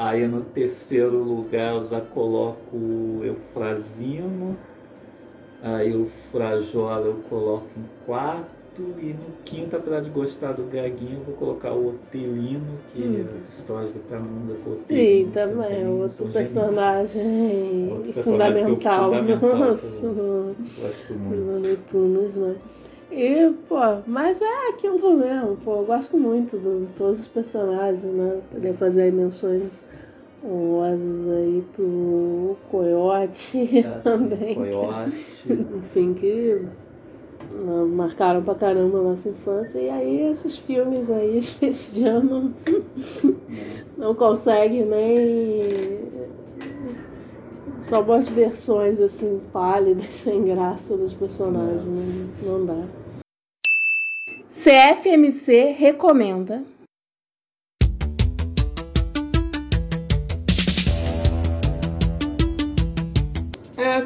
Aí no terceiro lugar eu já coloco o Eufrazino. Aí o Frajola eu coloco em quarto. E no quinto, apesar de gostar do Gaguinho, eu vou colocar o Otelino, que Hum. as histórias do Pernalonga com o Sim, também. Outro personagem Outro personagem eu- fundamental, fundamental nosso geniais. Gosto muito. no Netunos, né? E, pô, mas é aquilo mesmo, pô, eu gosto muito de todos os personagens, né? Poder fazer aí menções honrosas aí pro Coyote É, também. Coyote. Enfim, que né, marcaram pra caramba a nossa infância. E aí esses filmes aí, esse ano, não consegue nem. Só umas versões assim, pálidas, sem graça dos personagens. Não, não dá. CFMC recomenda.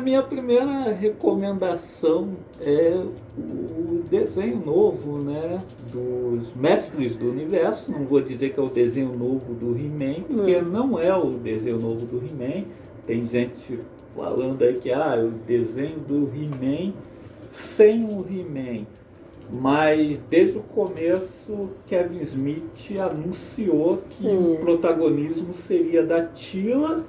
Minha primeira recomendação é o desenho novo, né? Dos Mestres do Universo. Não vou dizer que é o desenho novo do He-Man, porque não é o desenho novo do He-Man. Tem gente falando aí que ah, é o desenho do He-Man sem o He-Man. Mas desde o começo, Kevin Smith anunciou que Sim. o protagonismo seria da Tila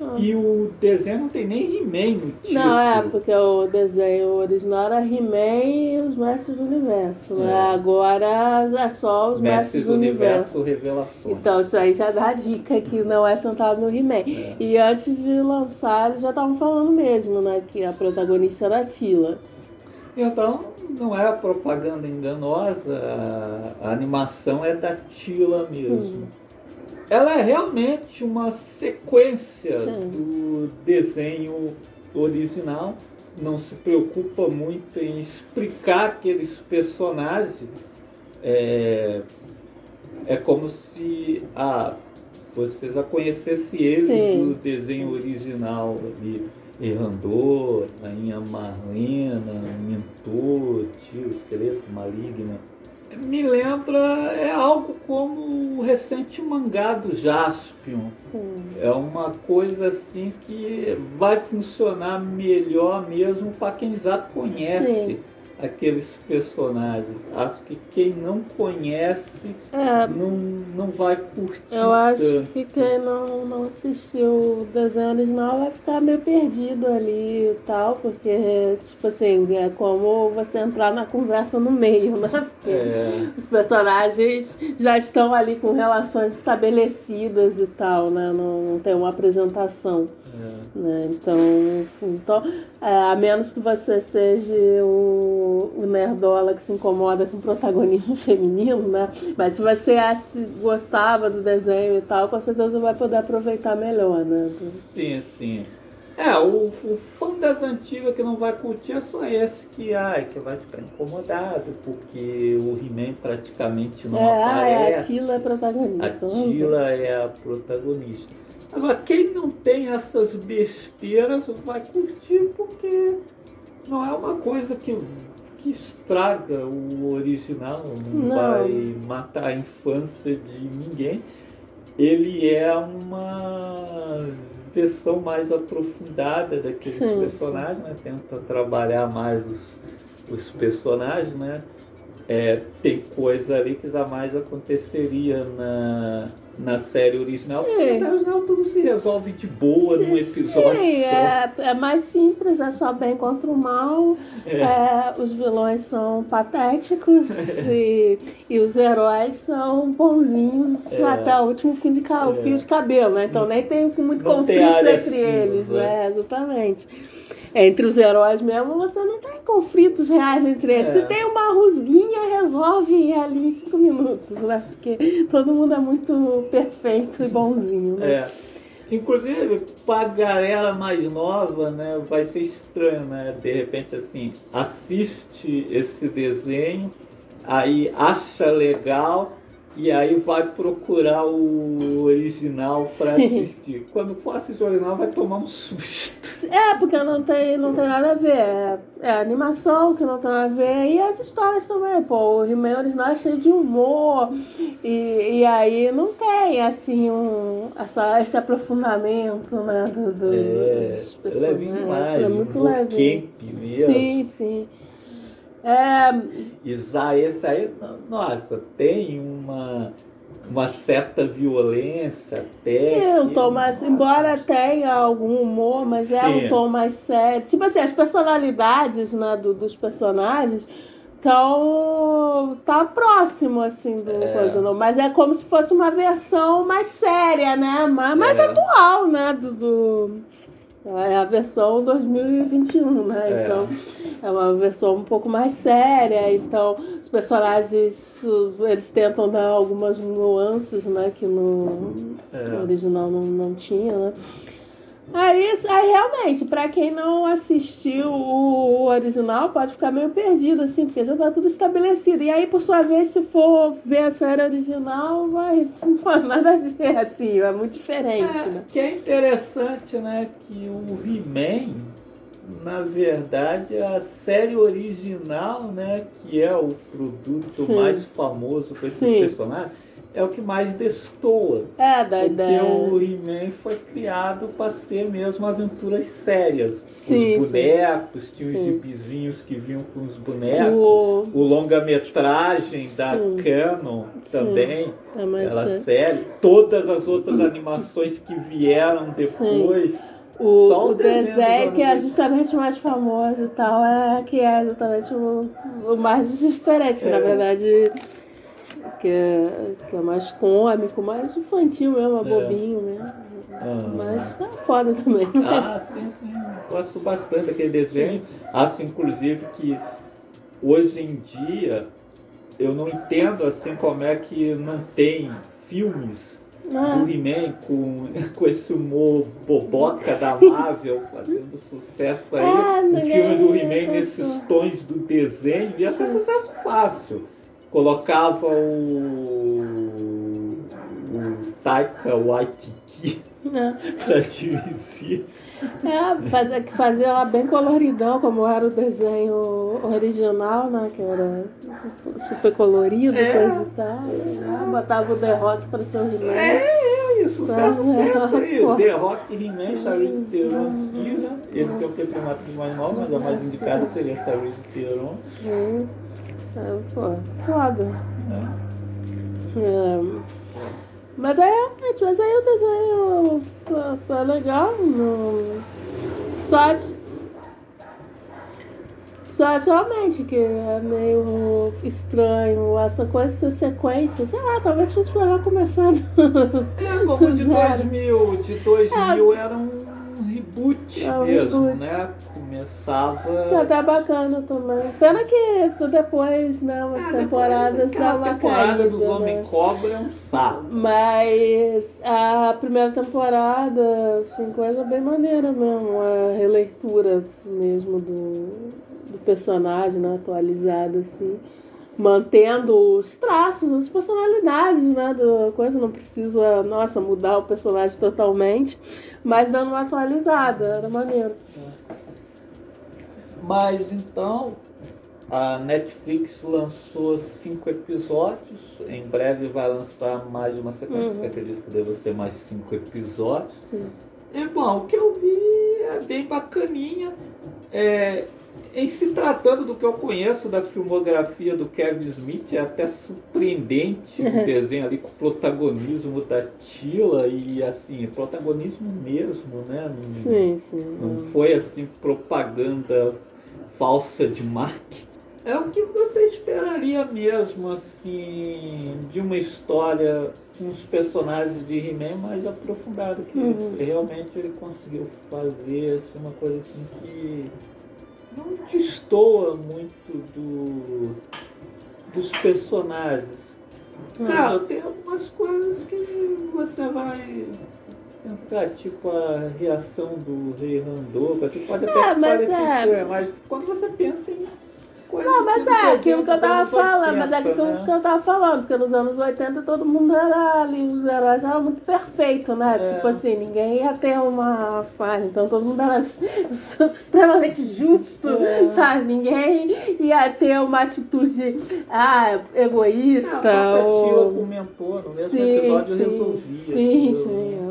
Ah. e o desenho não tem nem He-Man no título. Não, é, porque o desenho original era He-Man e os Mestres do Universo. né? É. Agora é só os Mestres do Universo Revelações. Então, isso aí já dá a dica que não é sentado no He-Man. É. E antes de lançar, eles já estavam falando mesmo, né? Que a protagonista era a Tila. Então, não é propaganda enganosa, a, a animação é da Tila mesmo. Hum. Ela é realmente uma sequência Sim. do desenho original. Não se preocupa muito em explicar aqueles personagens. É, é como se ah, você já conhecesse eles Sim. do desenho original ali. Errandor, Rainha Marlena, Mentor, Tio, Esqueleto, Maligna. Me lembra, é algo como o recente mangá do Jaspion. Sim. É uma coisa assim que vai funcionar melhor mesmo para quem já conhece Sim. Aqueles personagens. Acho que quem não conhece É, não, não vai curtir eu acho tanto. que quem não, não assistiu o desenho original vai ficar meio perdido ali e tal, porque, tipo assim, é como você entrar na conversa no meio, né? Porque É, os personagens já estão ali com relações estabelecidas e tal, né? Não, não tem uma apresentação. É. né? Então, então é, a menos que você seja o, o nerdola que se incomoda com o protagonismo feminino, né? Mas se você acha- gostava do desenho e tal, com certeza vai poder aproveitar melhor, né? Sim, sim. É, o, o fã das antigas que não vai curtir é só esse que, ai, que vai ficar incomodado, porque o He-Man praticamente não é, ah, é, aparece. a Tila é A protagonista. né? Tila é a protagonista. Agora, quem não tem essas besteiras vai curtir porque não é uma coisa que, que estraga o original, não, Não. vai matar a infância de ninguém. Ele é uma versão mais aprofundada daqueles Sim, personagens, né? tenta trabalhar mais os, os personagens, né? É, tem coisa ali que jamais aconteceria na, na série original. Sim. Porque na série original tudo se resolve de boa num Sim, episódio sim, só. é, é mais simples, é só bem contra o mal. É. É, os vilões são patéticos e, e os heróis são bonzinhos É. até o último fim de, ca- É. fio de cabelo, né? Então nem tem muito Não conflito entre eles, né? Exatamente. Entre os heróis mesmo, você não tem conflitos reais entre eles. É. Se tem uma rusguinha, resolve ali em cinco minutos, né? Porque todo mundo é muito perfeito e bonzinho, né? É. Inclusive, pra galera mais nova, né, vai ser estranho, né? De repente, assim, assiste esse desenho, aí acha legal e aí vai procurar o original pra Sim. assistir. Quando for assistir o original, vai tomar um susto. É, porque não tem, não tem nada a ver. É, é animação que não tem nada a ver. E as histórias também, pô. O He-Man original é cheio de humor. E, e aí não tem, assim, um, essa, esse aprofundamento, né? Do, do, É, é levinho personagens. demais. É muito leve. camp mesmo. Sim, sim. É, Isa, esse aí, nossa, tem uma, uma certa violência até. sim, um que- tom mais. Embora tenha algum humor, mas é Sim. um tom mais sério. Tipo assim, as personalidades né, do- dos personagens estão. tá próximo, assim, do É. coisa, não. Mas é como se fosse uma versão mais séria, né? Mais, mais É. atual, né? Do, do- É a versão 2021, né? É. Então, é uma versão um pouco mais séria. Então, os personagens, eles tentam dar algumas nuances, né? Que no, É. no original não, não tinha, né? Aí, aí realmente, pra quem não assistiu o original, pode ficar meio perdido, assim, porque já tá tudo estabelecido. E aí, por sua vez, se for ver a série original, vai, não nada a ver, assim, é muito diferente, É, né? que é interessante, né, que o He-Man, na verdade, a série original, né, que é o produto Sim. mais famoso com esses Sim. personagens, é o que mais destoa. É, da Porque ideia. o He-Man foi criado para ser mesmo aventuras sérias. Sim, os sim. bonecos, tinha os Sim. gibizinhos que vinham com os bonecos. O... O longa-metragem da Sim. Canon Sim. também, É mais ela sério. série. Todas as outras animações que vieram depois. O, Só o o desenho que é justamente o mais famoso e tal, é que é exatamente o, o mais diferente, É. na verdade. Que é, que é mais cômico, mais infantil mesmo, é bobinho mesmo. Ah. Mas é foda também. Ah, sim, sim. Gosto bastante daquele desenho. Acho, inclusive, que hoje em dia eu não entendo assim como é que não tem filmes Ah, do He-Man com, com esse humor boboca da Marvel fazendo sucesso aí. Ah, o filme do He-Man nesses tons do desenho ia ser Sim. sucesso fácil. Colocava o, o Taika Waititi é. pra dirigir. É, que fazia ela bem coloridão, como era o desenho original, né? Que era super colorido, É. coisa e tal. né, Botava o The Rock pra ser o He-Man. É, isso, sucesso Ah, sempre. The Rock, He-Man, Charlize Theron, Cira. Eles iam ter filmado de mais nova, mas a mais indicada seria Charlize Theron. Sim. É, pô, foda. Né? É. Mas é realmente, mas aí o desenho foi, foi legal. Não... Só. Só realmente que é meio estranho essa coisa, essa sequência. Sei lá, talvez fosse melhor começar. É, como de Zero. 2000, de 2000 era um reboot É mesmo, né? Começava... Que é até bacana também. Pena que depois, né, umas Ah, temporadas depois, dá uma temporada caída, dos né? Homem-Cobra é um saco. Mas a primeira temporada, assim, coisa bem maneira mesmo, a releitura mesmo do, do personagem, né, atualizada, assim. Mantendo os traços, as personalidades, né, da coisa, não precisa, nossa, mudar o personagem totalmente, mas dando uma atualizada, era maneiro. Mas então, a Netflix lançou cinco episódios. Em breve vai lançar mais uma sequência, Uhum. que acredito que deva ser mais cinco episódios. Sim. E bom, o que eu vi é bem bacaninha. É, Em se tratando do que eu conheço da filmografia do Kevin Smith, é até surpreendente o desenho ali com o protagonismo da Tila e assim, protagonismo mesmo, né? Não, Sim, sim. não foi assim propaganda falsa de marketing. É o que você esperaria mesmo, assim, de uma história com os personagens de He-Man mais aprofundado, que Uhum. realmente ele conseguiu fazer assim, uma coisa assim que não destoa muito do, dos personagens. Hum. Claro, tem algumas coisas que você vai pensar, tipo a reação do rei Randoka, você pode até É, mas parecer é- estranho, mas quando você pensa em coisas Não, mas assim, é aquilo que eu tava falando, mas é 80, aquilo né? que eu tava falando, porque nos anos 80 todo mundo era ali, os heróis eram muito perfeitos, né? É. Tipo assim, ninguém ia ter uma falha, então todo mundo era extremamente justo, É. sabe? Ninguém ia ter uma atitude ah, egoísta. Ah, a ou... comentou, no mesmo Sim, episódio sim, resolvia. sim, sim. né?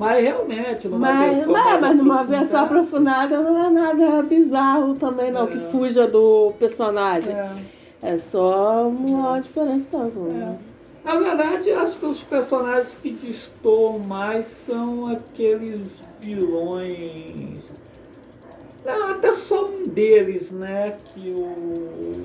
Mas realmente, numa Mas, versão mas, mais mas numa versão aprofundada, não é nada bizarro também, não, É. que fuja do personagem. é. É só uma diferença. Né? Na verdade, acho que os personagens que destoam mais são aqueles vilões. Não, até só um deles, né? Que o,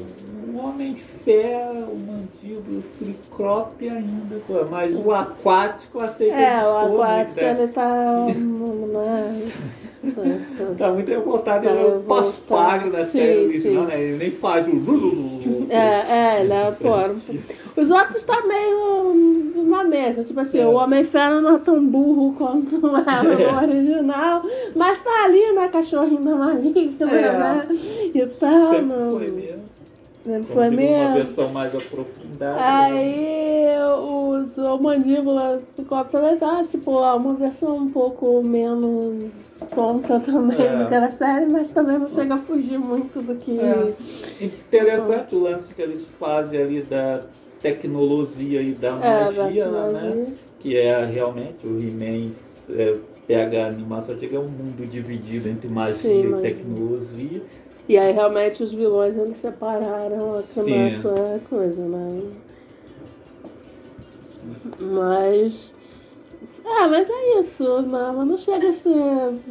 o Homem de Ferro, o Mandíbula, o Tricrop ainda. Mas o aquático que É, o aquático né? ele tá. né? Tá muito revoltado, Tá ele é o. Paspalho da série original, né? Ele nem faz o. É, é, ele é, pô, Os outros tá meio na mesma. Tipo assim, É. o Homem-Ferro não é tão burro quanto era no original, mas tá ali na cachorrinha da maligna, É. né? E tal. Sempre não- foi mesmo. Ele foi mesmo. Uma versão mais aprofundada. né? Aí os, o mandíbula ficou apresentar, tipo, uma versão um pouco menos tonta também É. do que era série, mas também não chega a fugir muito do que. É. Interessante o lance que eles fazem ali da tecnologia e da É, da magia, né? magia. Que é realmente o He-Man é, pega a animação antiga, é um mundo dividido entre magia Sim, e magia. tecnologia. E aí realmente os vilões eles separaram aqui Sim. nessa coisa, né? Mas. Ah, mas é isso, não, mas não chega a ser.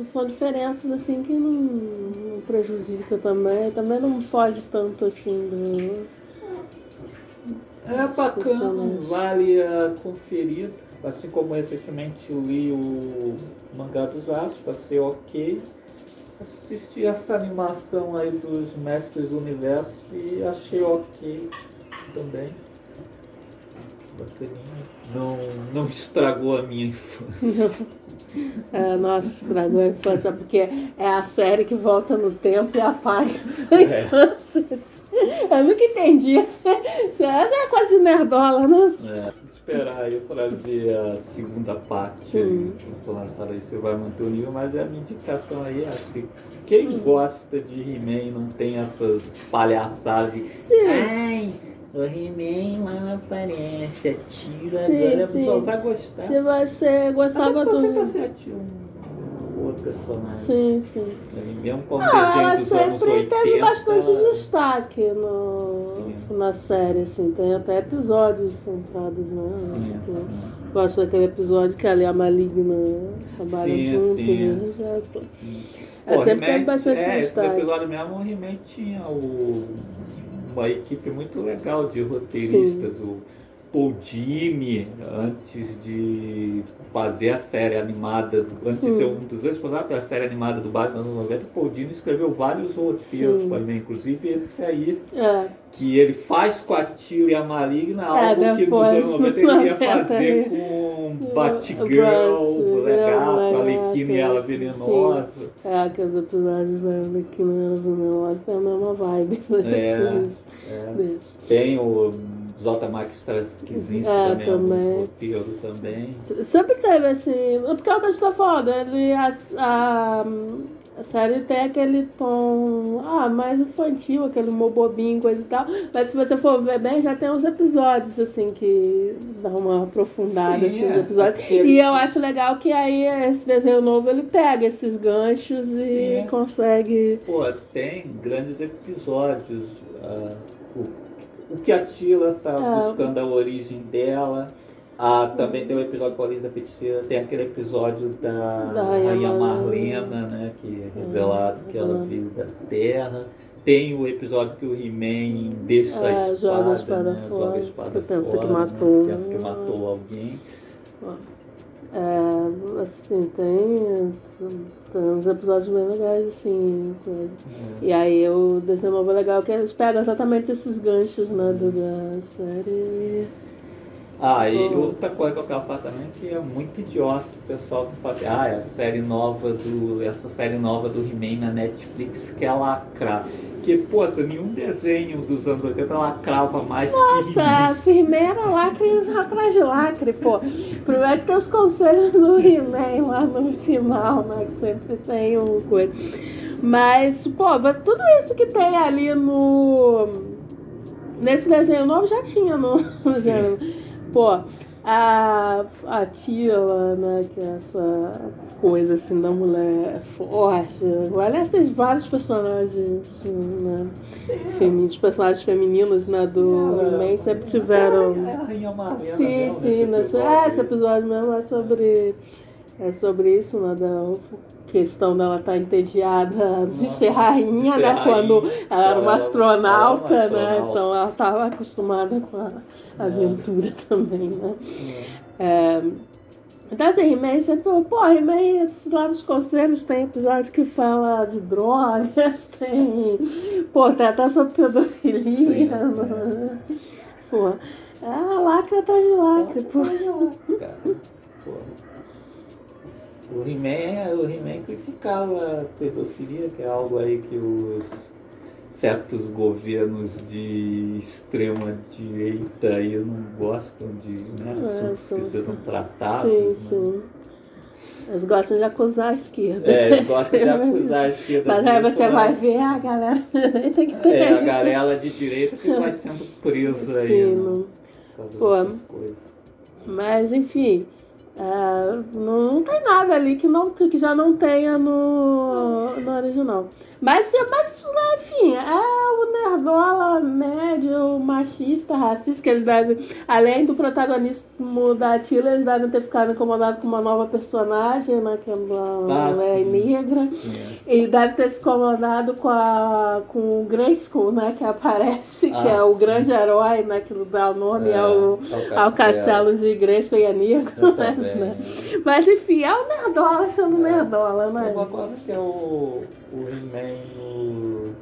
São diferenças assim que não, não prejudica também. Também não foge tanto assim do. É bacana, vale a conferida. Assim como recentemente eu li o mangá dos Astros, passei ok. Assisti essa animação aí dos Mestres do Universo e achei ok também. Bacaninha. Não, não estragou a minha infância. É, nossa, estragou a infância, porque é a série que volta no tempo e apaga a É. infância. Eu nunca entendi. Essa, essa é coisa de nerdola, né? É, esperar aí pra ver a segunda parte Hum. que foi lançada aí, você vai manter o nível, mas é a minha indicação aí, acho que quem gosta de He-Man não tem essas palhaçadas de Sim. Ai, o He-Man lá não aparece, a Tira Sim, agora a sim. pessoa vai gostar. Se você gostava Até você do. tá um outro personagem. Sim, sim. Mesmo como ela desenho dos anos sempre 80. teve bastante ela- destaque no, Sim. na série, assim. Tem até episódios centrados, né? Sim, Tipo, sim. Gosto daquele episódio que ela e a Maligna trabalham Sim, junto. sim. né? Já tô- Pô, É, sempre He-Man- teve bastante é, esse destaque. episódio mesmo, o He-Man tinha o- uma equipe muito legal de roteiristas. O Paul Dini, antes de fazer a série animada, antes de Sim. ser um dos responsáveis pela série animada do Batman nos anos 90, o Paul Dini escreveu vários roteiros Sim. para He-Man, inclusive esse aí, É, que ele faz com a Tila e a Maligna, É, algo que nos anos 90 ele ia 90 fazer com O Batgirl, Bruce, legal, com a e ela sim. venenosa. é aqueles episódios da que não negócio é a mesma vibe É, desses. é. desses. Tem o J. Max Straczynski É, também, também. roteiro também. Sempre teve assim. Porque é o que a gente tá falando, ele. A, a, A série tem aquele tom ah, mais infantil, aquele humor bobinho, coisa e tal. Mas se você for ver bem, já tem uns episódios, assim, que dão uma aprofundada, Sim, assim, é. episódios. E eu acho legal que aí esse desenho novo, ele pega esses ganchos e Sim. consegue... Pô, tem grandes episódios. o, o que a Tila tá É. buscando a origem dela. Ah, também tem o episódio com a origem da feiticeira. Tem aquele episódio da, Da Rainha Marlena. Né? Que é revelado que ela veio da Terra. Tem o episódio que o He-Man deixa É, a espada, joga a espada né? fora, joga a espada que pensa que fora, matou Né? Pensa que matou alguém. É, assim, tem, tem uns episódios bem legais, assim, coisa. E aí o desenho novo é legal que eles pegam exatamente esses ganchos, né, da série. Ah, e outra coisa que eu quero falar também que é muito idiota o pessoal que fala assim, ah, é a série nova do. essa série nova do He-Man na Netflix que é lacrar. Que, poxa, nenhum desenho dos anos 80 lacrava mais Nossa, que a He-Man. firmeira lacre atrás de lacre, pô. Primeiro que tem os conselhos do He-Man lá no final, né? Que sempre tem um coisa. Mas, pô, tudo isso que tem ali no. Nesse desenho novo já tinha no. Pô, a, a Tila, né? Que é essa coisa assim da mulher forte. Aliás, tem vários personagens, assim, né? Femininos, personagens femininos, né? Do He-Man sempre tiveram. É Sim, mesmo, sim, nesse nesse, episódio. é, esse episódio mesmo é sobre, é sobre isso, né, da questão dela estar entediada de ser rainha, de ser né, rainha. quando ela era uma Ela- astronauta, ela era uma né, astronauta. então ela estava acostumada com a aventura também, né. É. É, então, assim, He-Man sempre, pô, He-Man, lá nos conselhos tem episódio que fala de drogas, tem, pô, tem até sobre pedofilia, Sim, sim. né? pô, é lacre atrás de lacre, pô. Cara, pô. O He-Man, o He-Man criticava a pedofilia, que é algo aí que os certos governos de extrema direita aí não gostam de né, É, assuntos são- que sejam tratados. Sim, né? sim. Eles gostam de acusar a esquerda. É, eles gostam de acusar a esquerda Mas aí disso, você vai mas ver a galera tem que ter É, a galera de direita que vai sendo presa aí. Sim, né, Pô. Mas enfim, é, não, não tem nada ali que, não, que já não tenha no, no original. Mas, mas, enfim, é o nerdola médio, machista, racista, que eles devem, além do protagonismo da Tila, eles devem ter ficado incomodados com uma nova personagem, né, que é uma Ah, mulher negra. É. E deve ter se incomodado com, a, com o Grayskull, né, que aparece, que Ah, é o sim. grande herói, né, que dá o nome É, ao, ao ao castelo de Grayskull e é negro, Eu né, né? Mas enfim, é o Nerdola sendo Nerdola, né? Uma coisa que é o, o He-Man no-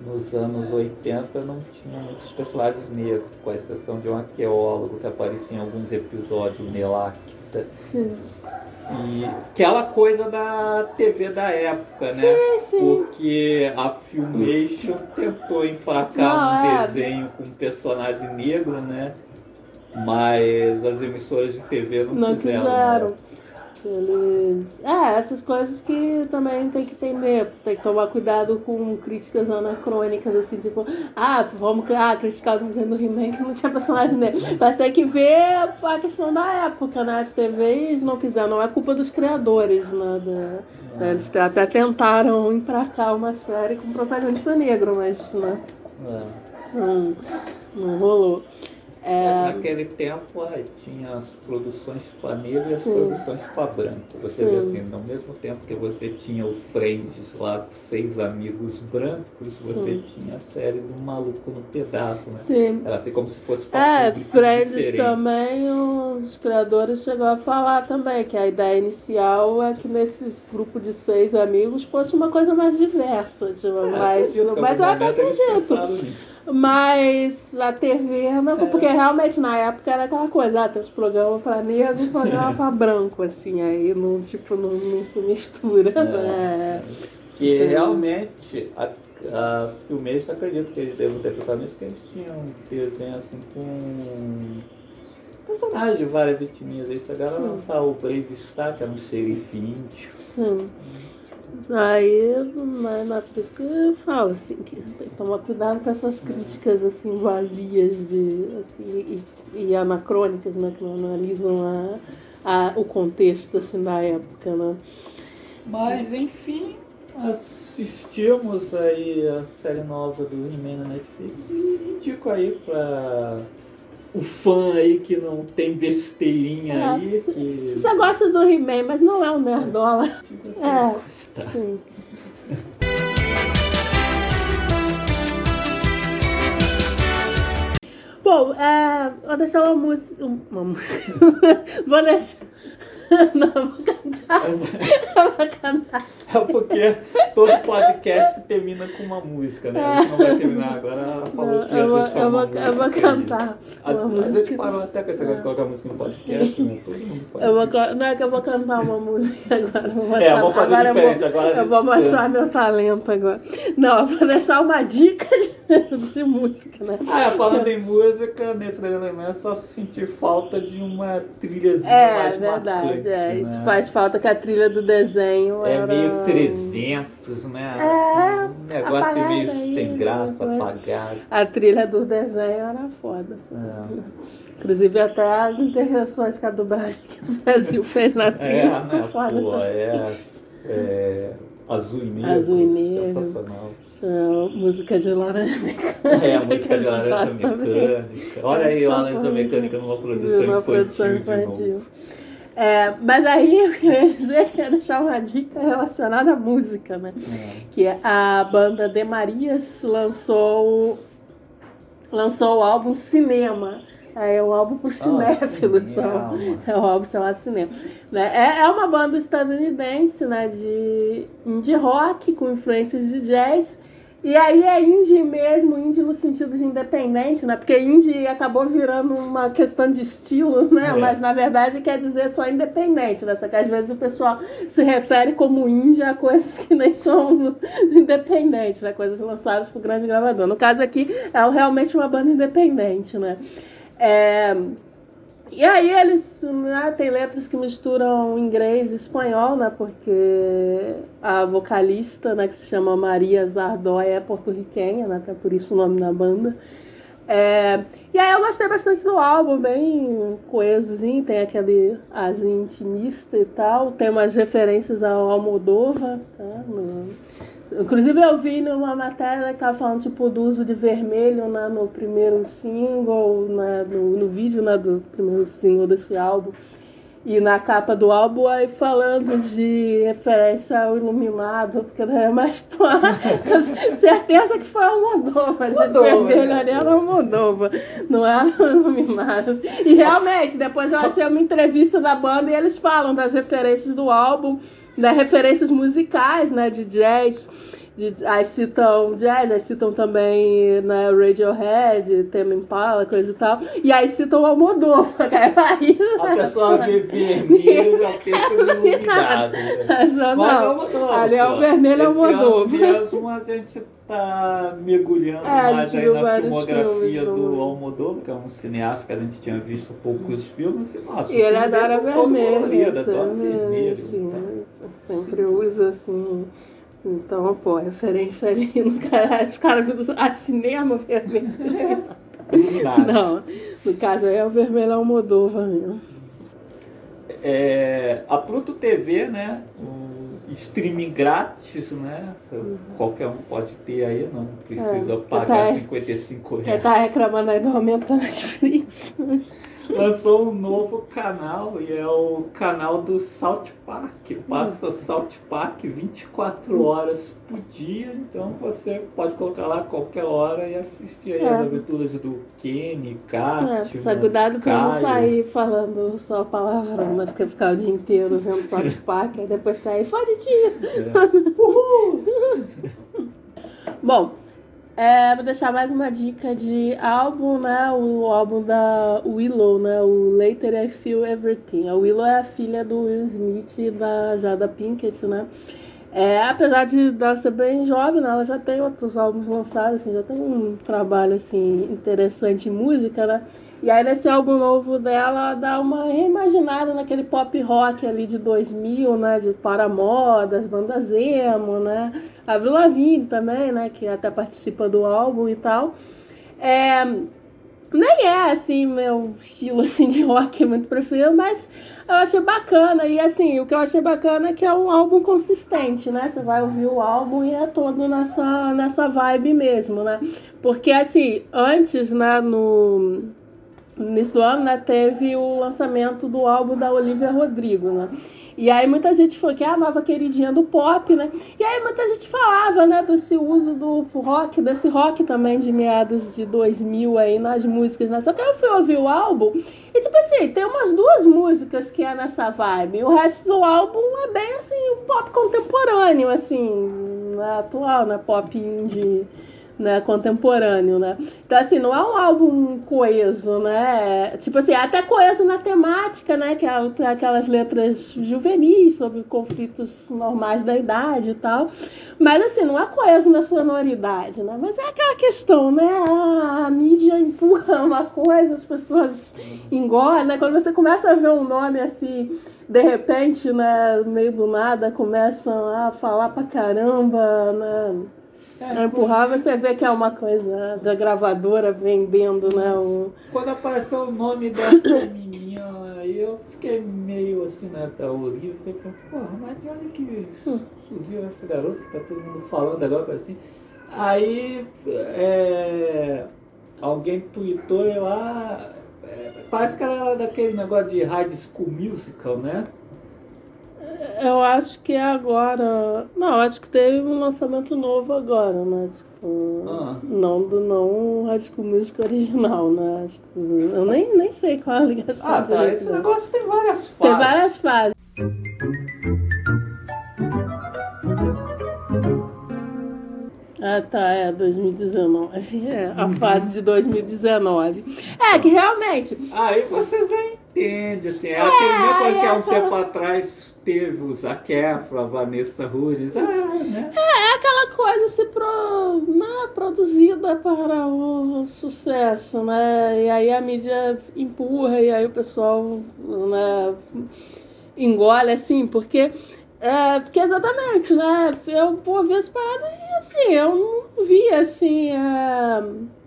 nos anos 80 não tinha muitos personagens negros, com exceção de um arqueólogo que aparecia em alguns episódios, Nelacta. Sim, E aquela coisa da TV da época, né? sim. sim. Porque a Filmation tentou emplacar Não, um é. desenho com um personagem negro, né? Mas as emissoras de TV não, Não quiseram. quiseram. né? Eles... É, essas coisas que também tem que entender. Tem que tomar cuidado com críticas anacrônicas, assim, tipo, ah, vamos ah, criticar o desenho do He-Man que não tinha personagem dele. Mas tem que ver a questão da época, né? As TVs não quiseram, não é culpa dos criadores, né? Da- né? Eles até tentaram emplacar uma série com protagonista negro, mas né? É. não, não rolou. É, Naquele tempo tinha as produções para negro e as Sim. produções para branco. Você vê Sim. assim, no mesmo tempo que você tinha o Friends lá com seis amigos brancos, você Sim. tinha a série do Maluco no Pedaço, né? sim. Era assim como se fosse pra É, Friends diferentes. também, os criadores chegou a falar também que a ideia inicial é que nesses grupos de seis amigos fosse uma coisa mais diversa, tipo, É, mas, mas eu até acredito. Mas a TV, não, É. porque realmente na época era aquela coisa, ah, tem os programas pra negro e programa pra branco, assim, aí não, tipo, não, não se mistura, É. né? Que Sim. realmente a, a filmeiros acredito que eles devem ter pensado nisso, que eles tinham um desenho assim com personagens de várias etnias. Aí se a galera lançar o Brave Star, que era um xerife índio, Sim. Aí, na, na pesca, eu falo assim, que tem que tomar cuidado com essas críticas assim, vazias de, assim, e, e anacrônicas, né? Que não analisam a, a, o contexto assim, da época, né? Mas, enfim, assistimos aí a série nova do He-Man na Netflix e indico aí pra o fã aí que não tem besteirinha É, aí. Que... Se você gosta do He-Man, mas não é um nerdola. É, gosta. sim. Bom, é, vou deixar uma música. Uma música. vou deixar. É porque todo podcast termina com uma música, né? A gente não vai terminar agora. Ela falou Não, que ia eu vou, deixar eu vou, eu vou cantar. Às, uma às vezes parou até com essa coisa de colocar música no podcast, né? Todo mundo Eu vou, ca- não é que eu vou cantar uma música agora. eu Vou É, mostrar- vamos fazer agora eu diferente. vou- Agora Eu vou mostrar canta. meu talento agora. Não, eu vou deixar uma dica de, de música, né? Ah, é, falando em música, nesse desenho é só sentir falta de uma trilhazinha É, mais verdade. marcante, é, isso né? faz falta que a trilha do desenho É era... meio 300, né? É, Assim, um negócio meio aí, sem graça, né? apagado. A trilha do desenho era foda. É. Inclusive até as intervenções que a dublagem que o Brasil fez na É, trilha né? foi foda. Pô, é, é azul e negro. Azul e negro. Sensacional. Tinha música de laranja mecânica. É, a música de laranja mecânica. Olha aí, laranja mecânica numa produção Uma infantil. infantil. É, mas aí eu queria dizer que ia deixar uma dica relacionada à música, né? É. Que a banda De Marias lançou, lançou o álbum Cinema. É um álbum para cinéfilos. cinema. são- É um álbum chamado Cinema. Né? É, é uma banda estadunidense né, de indie rock com influências de jazz. E aí é indie mesmo, indie no sentido de independente, né? Porque indie acabou virando uma questão de estilo, né? É. Mas na verdade quer dizer só independente, né? Só que às vezes o pessoal se refere como indie a coisas que nem são independentes, né? Coisas lançadas por grande gravador. No caso aqui é realmente uma banda independente, né? É, e aí eles né, tem letras que misturam inglês e espanhol, né? Porque a vocalista, né, que se chama Maria Zardói, é porto-riquenha, né? Até por isso o nome da banda. É, e aí eu gostei bastante do álbum, bem coesozinho, tem aquele azinho intimista e tal, tem umas referências ao Almodóvar, tá? No- Inclusive eu vi numa matéria que tava falando tipo do uso de vermelho né, no primeiro single, né, no, no vídeo né, do primeiro single desse álbum. E na capa do álbum aí falando de referência ao Iluminado, porque não é mais pô, certeza que foi o Moldova. Moldova, Vermelho né? ali era o Moldova, não era o Iluminado. E realmente, depois eu achei uma entrevista da banda e eles falam das referências do álbum, das referências musicais, né, de jazz. De, aí citam jazz, aí citam também né, Radiohead, Tame Impala, coisa e tal. E aí citam o Almodóvar, que aí... A pessoa vê vermelho já pensa no iluminado. né? Mas não, Mas não. Ali é o vermelho Esse ano Almodóvar. a gente tá mergulhando É, mais aí na filmografia filmes, do Almodóvar, que é um cineasta que a gente tinha visto poucos filmes. E, nossa, E ele o adora é vermelho, colorido, assim, adora vermelho. assim, tá? sempre usa assim. Então, pô, referência ali no cara, os caras viram a cinema vermelho. Não, no caso aí é o vermelho Almodóvar mesmo. É, a Pluto TV, né? Um streaming grátis, né? Qualquer um pode ter aí, não precisa É, pagar tá- 55 Quem reais. tá reclamando aí do aumento da Netflix. Lançou um novo canal e é o canal do South Park. Passa South Park 24 horas por dia, então você pode colocar lá a qualquer hora e assistir aí É. as aventuras do Kenny, É, Kat, só cuidado pra não sair falando só palavrão, né? Porque ficar o dia inteiro vendo South Park, aí depois sair, fode tia. Bom, é, vou deixar mais uma dica de álbum, né? O álbum da Willow, né? O Later I Feel Everything. A Willow é a filha do Will Smith e da Jada Pinkett, né? É, apesar de ela ser bem jovem, né, ela já tem outros álbuns lançados, assim, já tem um trabalho assim interessante em música, né? E aí nesse álbum novo dela dá uma reimaginada naquele pop rock ali de 2000, né? De Paramore, das bandas emo, né? A Avril Lavigne também, né? Que até participa do álbum e tal. É, nem é assim meu estilo assim de rock muito preferido, mas eu achei bacana e assim o que eu achei bacana é que é um álbum consistente, né? Você vai ouvir o álbum e é todo nessa nessa vibe mesmo, né? Porque assim antes, né? No nesse ano, né, teve o lançamento do álbum da Olivia Rodrigo, né? E aí muita gente falou que é a nova queridinha do pop, né? E aí muita gente falava, né, desse uso do rock, desse rock também de meados de 2000 aí nas músicas, né? Só que eu fui ouvir o álbum e tipo assim, tem umas duas músicas que é nessa vibe. O resto do álbum é bem assim, pop contemporâneo, assim, né, atual, né, pop indie né, contemporâneo, né? Então, assim, não é um álbum coeso, né? Tipo assim, é até coeso na temática, né? Que é aquelas letras juvenis sobre conflitos normais da idade e tal. Mas, assim, não é coeso na sonoridade, né? Mas é aquela questão, né? A, a mídia empurra uma coisa, as pessoas engolem, né? Quando você começa a ver um nome assim de repente, né, meio do nada, começam a falar pra caramba, né? É, empurrar, você vê que é uma coisa da gravadora vendendo, né? Quando apareceu o nome dessa menina, aí eu fiquei meio assim, né? Da Olivia, fiquei pensando, porra, mas onde que surgiu essa garota que tá todo mundo falando agora assim? Aí é, alguém tweetou lá, é, parece que ela era daquele negócio de High School Musical, né? Eu acho que é agora. Não, acho que teve um lançamento novo agora, né? Tipo, ah. não do não School Music original, né? Acho que, eu nem, nem sei qual é a ligação. Ah, tá. Esse negócio tem várias fases. Tem várias fases. Ah, tá, é 2019. É, a uhum. fase de 2019. É, que realmente. Aí você já entende, assim. É, é aquele negócio que há um tempo atrás teve o Efron, a Vanessa Hudgens. Ah, né? É, é aquela coisa se pro, né, produzida para o sucesso, né? E aí a mídia empurra e aí o pessoal né, engole assim, porque. É, porque exatamente, né? Eu ouvi essa parada e assim, eu não vi assim. É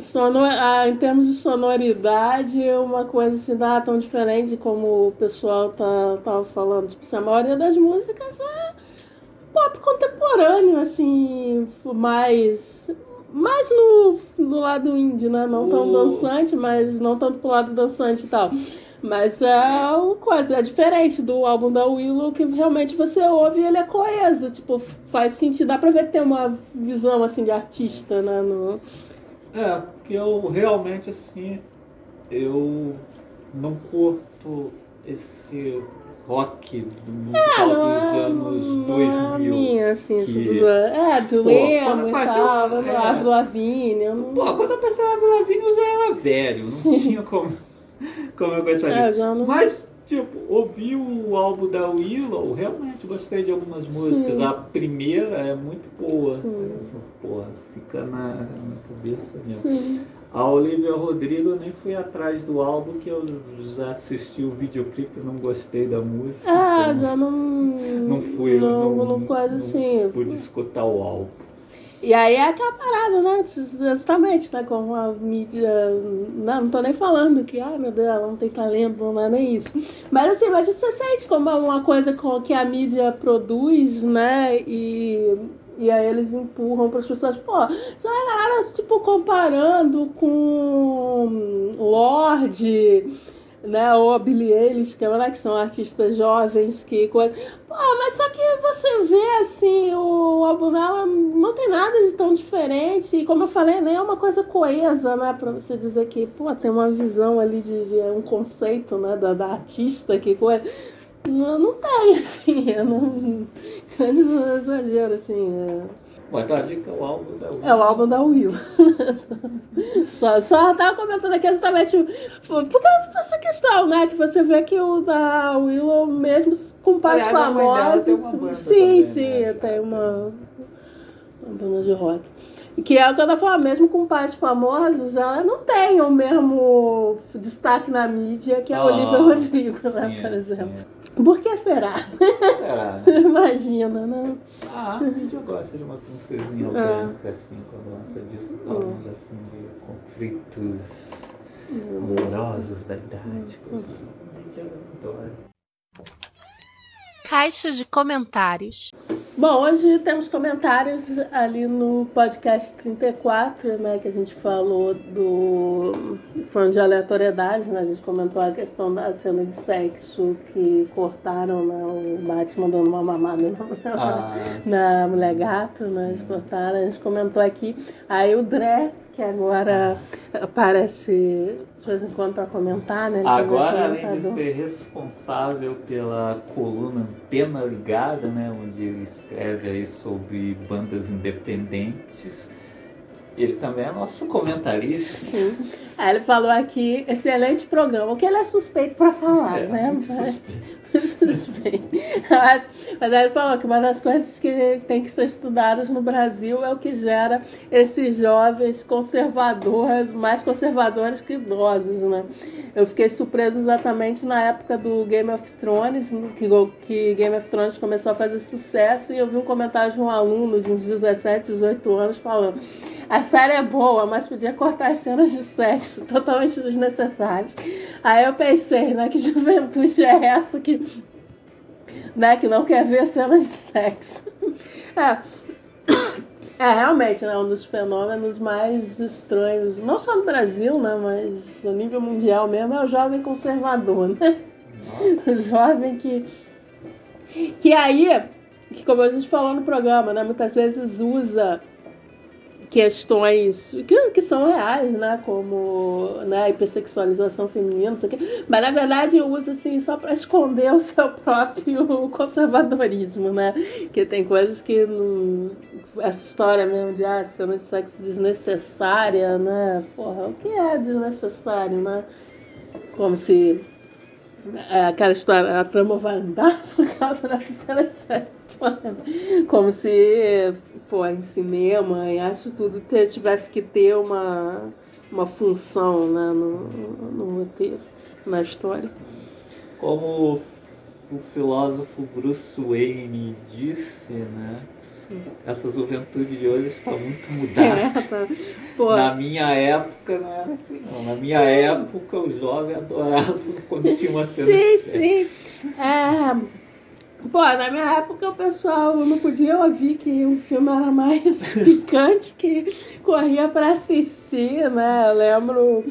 Sonor, ah, em termos de sonoridade, uma coisa assim, dá tão diferente como o pessoal tá, tava falando. Tipo, a maioria das músicas é pop contemporâneo, assim, mais. Mais no, no lado indie, né? Não tão dançante, mas não tanto pro lado dançante e tal. Mas é uma coisa, é diferente do álbum da Willow, que realmente você ouve e ele é coeso. Tipo, faz sentido, dá pra ver que tem uma visão assim de artista, né? No, é, porque eu realmente assim, eu não curto esse rock do musical é, dos anos 2000. Minha, assim, que... É, do Pô, emo e tal, é, Avril Lavigne. Não... Pô, quando eu pensei em Avril Lavigne eu já era velho, não Sim. tinha como, como eu gostaria é, disso. Não... Mas Tipo, ouvi o álbum da Willow, realmente gostei de algumas músicas. Sim. A primeira é muito boa. Sim. Porra, fica na, na cabeça mesmo. Sim. A Olivia Rodrigo eu nem fui atrás do álbum, que eu já assisti o videoclipe e não gostei da música. Ah, então já não. Não fui, não, não, não, não, não assim. pude escutar o álbum. E aí é aquela parada, né? Justamente, né? Como a mídia. Não, não tô nem falando que, ai meu Deus, ela não tem talento, não é nem isso. Mas assim, mas você sente como é uma coisa que a mídia produz, né? E, e aí eles empurram para as pessoas, pô, só a galera, tipo, comparando com Lorde né? Ou a Billie Eilish, que, é, né, que são artistas jovens que. Pô, mas só que você vê assim, o álbum dela não tem nada de tão diferente. E como eu falei, nem é uma coisa coesa, né? Pra você dizer que, pô, tem uma visão ali de, de um conceito, né, da, da artista que coisa. Não, não tem, assim, eu não. Eu exagero, assim. É... Mas a dica é o álbum da Will. É o álbum da Will. só, só tava comentando aqui exatamente porque essa questão, né? Que você vê que o da Will, mesmo com pais famosos. Sim, também, sim, né? tem uma, uma banda de rock. Que é o que eu tô falando, mesmo com pais famosos, ela não tem o mesmo destaque na mídia que a Ah, Olivia Rodrigo, né, por é, exemplo. sim. Por que será? Será, né? Imagina, né? Ah, a mídia gosta de uma princesinha orgânica, assim, quando lança disco falando assim de conflitos amorosos da idade. coisa assim. A mídia adora. Caixa de comentários. Bom, hoje temos comentários ali no podcast 34, né, que a gente falou do fã de aleatoriedades, né, a gente comentou a questão da cena de sexo que cortaram, né, o Batman dando uma mamada na, Ah, na mulher gato, né, eles cortaram, a gente comentou aqui, aí o Dré, que agora aparece de vez em quando para comentar, né, ele Agora, além de ser responsável pela coluna Antena Ligada, né, onde ele escreve aí sobre bandas independentes, ele também é nosso comentarista. Sim. Aí ele falou aqui, excelente programa, o que ele é suspeito para falar, É, né? Mas, suspeito. suspeito. Mas, mas aí ele falou que uma das coisas que tem que ser estudadas no Brasil é o que gera esses jovens conservadores, mais conservadores que idosos, né? Eu fiquei surpreso exatamente na época do Game of Thrones, que, que Game of Thrones começou a fazer sucesso, e eu vi um comentário de um aluno de uns 17, 18 anos falando a série é boa, mas podia cortar as cenas de sexo totalmente desnecessárias. Aí eu pensei, né, que juventude é essa que, né, que não quer ver cenas de sexo. É, é realmente né, um dos fenômenos mais estranhos, não só no Brasil, né, mas no nível mundial mesmo, é o jovem conservador, né? O jovem que. Que aí, que como a gente falou no programa, né, muitas vezes usa questões que, que são reais, né? Como né, a hipersexualização feminina, não sei o quê. Mas na verdade usa assim só para esconder o seu próprio conservadorismo, né? Que tem coisas que não... essa história mesmo de ah, cena de sexo desnecessária, né? Porra, o que é desnecessário, né? Como se é, aquela história, a trama vai andar por causa dessa cena de sexo. Como se, pô, em cinema, e acho tudo tivesse que ter uma, uma função né, no, no roteiro, na história. Como o filósofo Bruce Wayne disse, né? Essa juventude de hoje está muito mudada. É, tá. Na minha época não era assim, não. Na minha época o jovem adorava quando tinha uma cena sim, de sim. sexo. É, Pô, na minha época o pessoal não podia ouvir que o filme era mais picante que corria pra assistir, né? Eu lembro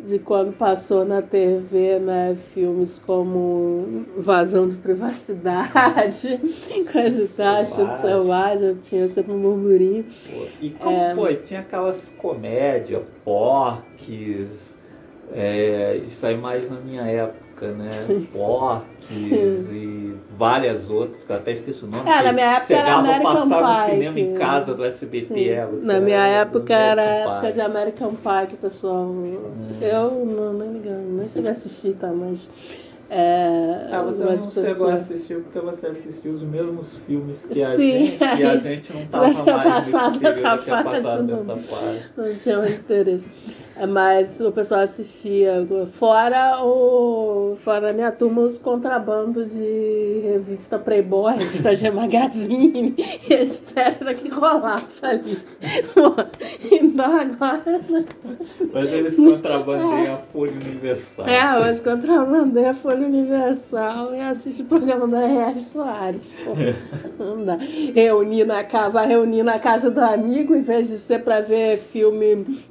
de quando passou na TV, né, filmes como Invasão de Privacidade, coisa e tal, Instinto Selvagem. Tinha sempre um murmurinho. Pô, E como, É. pô, tinha aquelas comédias, porques, é, isso aí mais na minha época, né? Porques e várias outras, que eu até esqueci o nome. É, na minha época era chegava a American passar no cinema em casa do SBT. É, Na minha era época era a época de American Pie que o pessoal. Eu não, nem ligando, nem cheguei a assistir, tá? Mas. É, Ah, você mas não o chegou a assistir porque você assistiu os mesmos filmes que a Sim, gente, e a gente não já tava tinha mais passado essa fase, não. Não tinha mais interesse. É, Mas o pessoal assistia. Fora o. Fora a minha turma, os contrabandos de revista Playboy, revista G Magazine, etc. que rolava ali. Então agora. Mas eles contrabandeiam a Folha Universal. É, hoje contrabandei a Folha Universal e assiste o programa da R.R. Soares. Pô, não dá. Reunir na casa, vai reunir na casa do amigo, em vez de ser pra ver filme.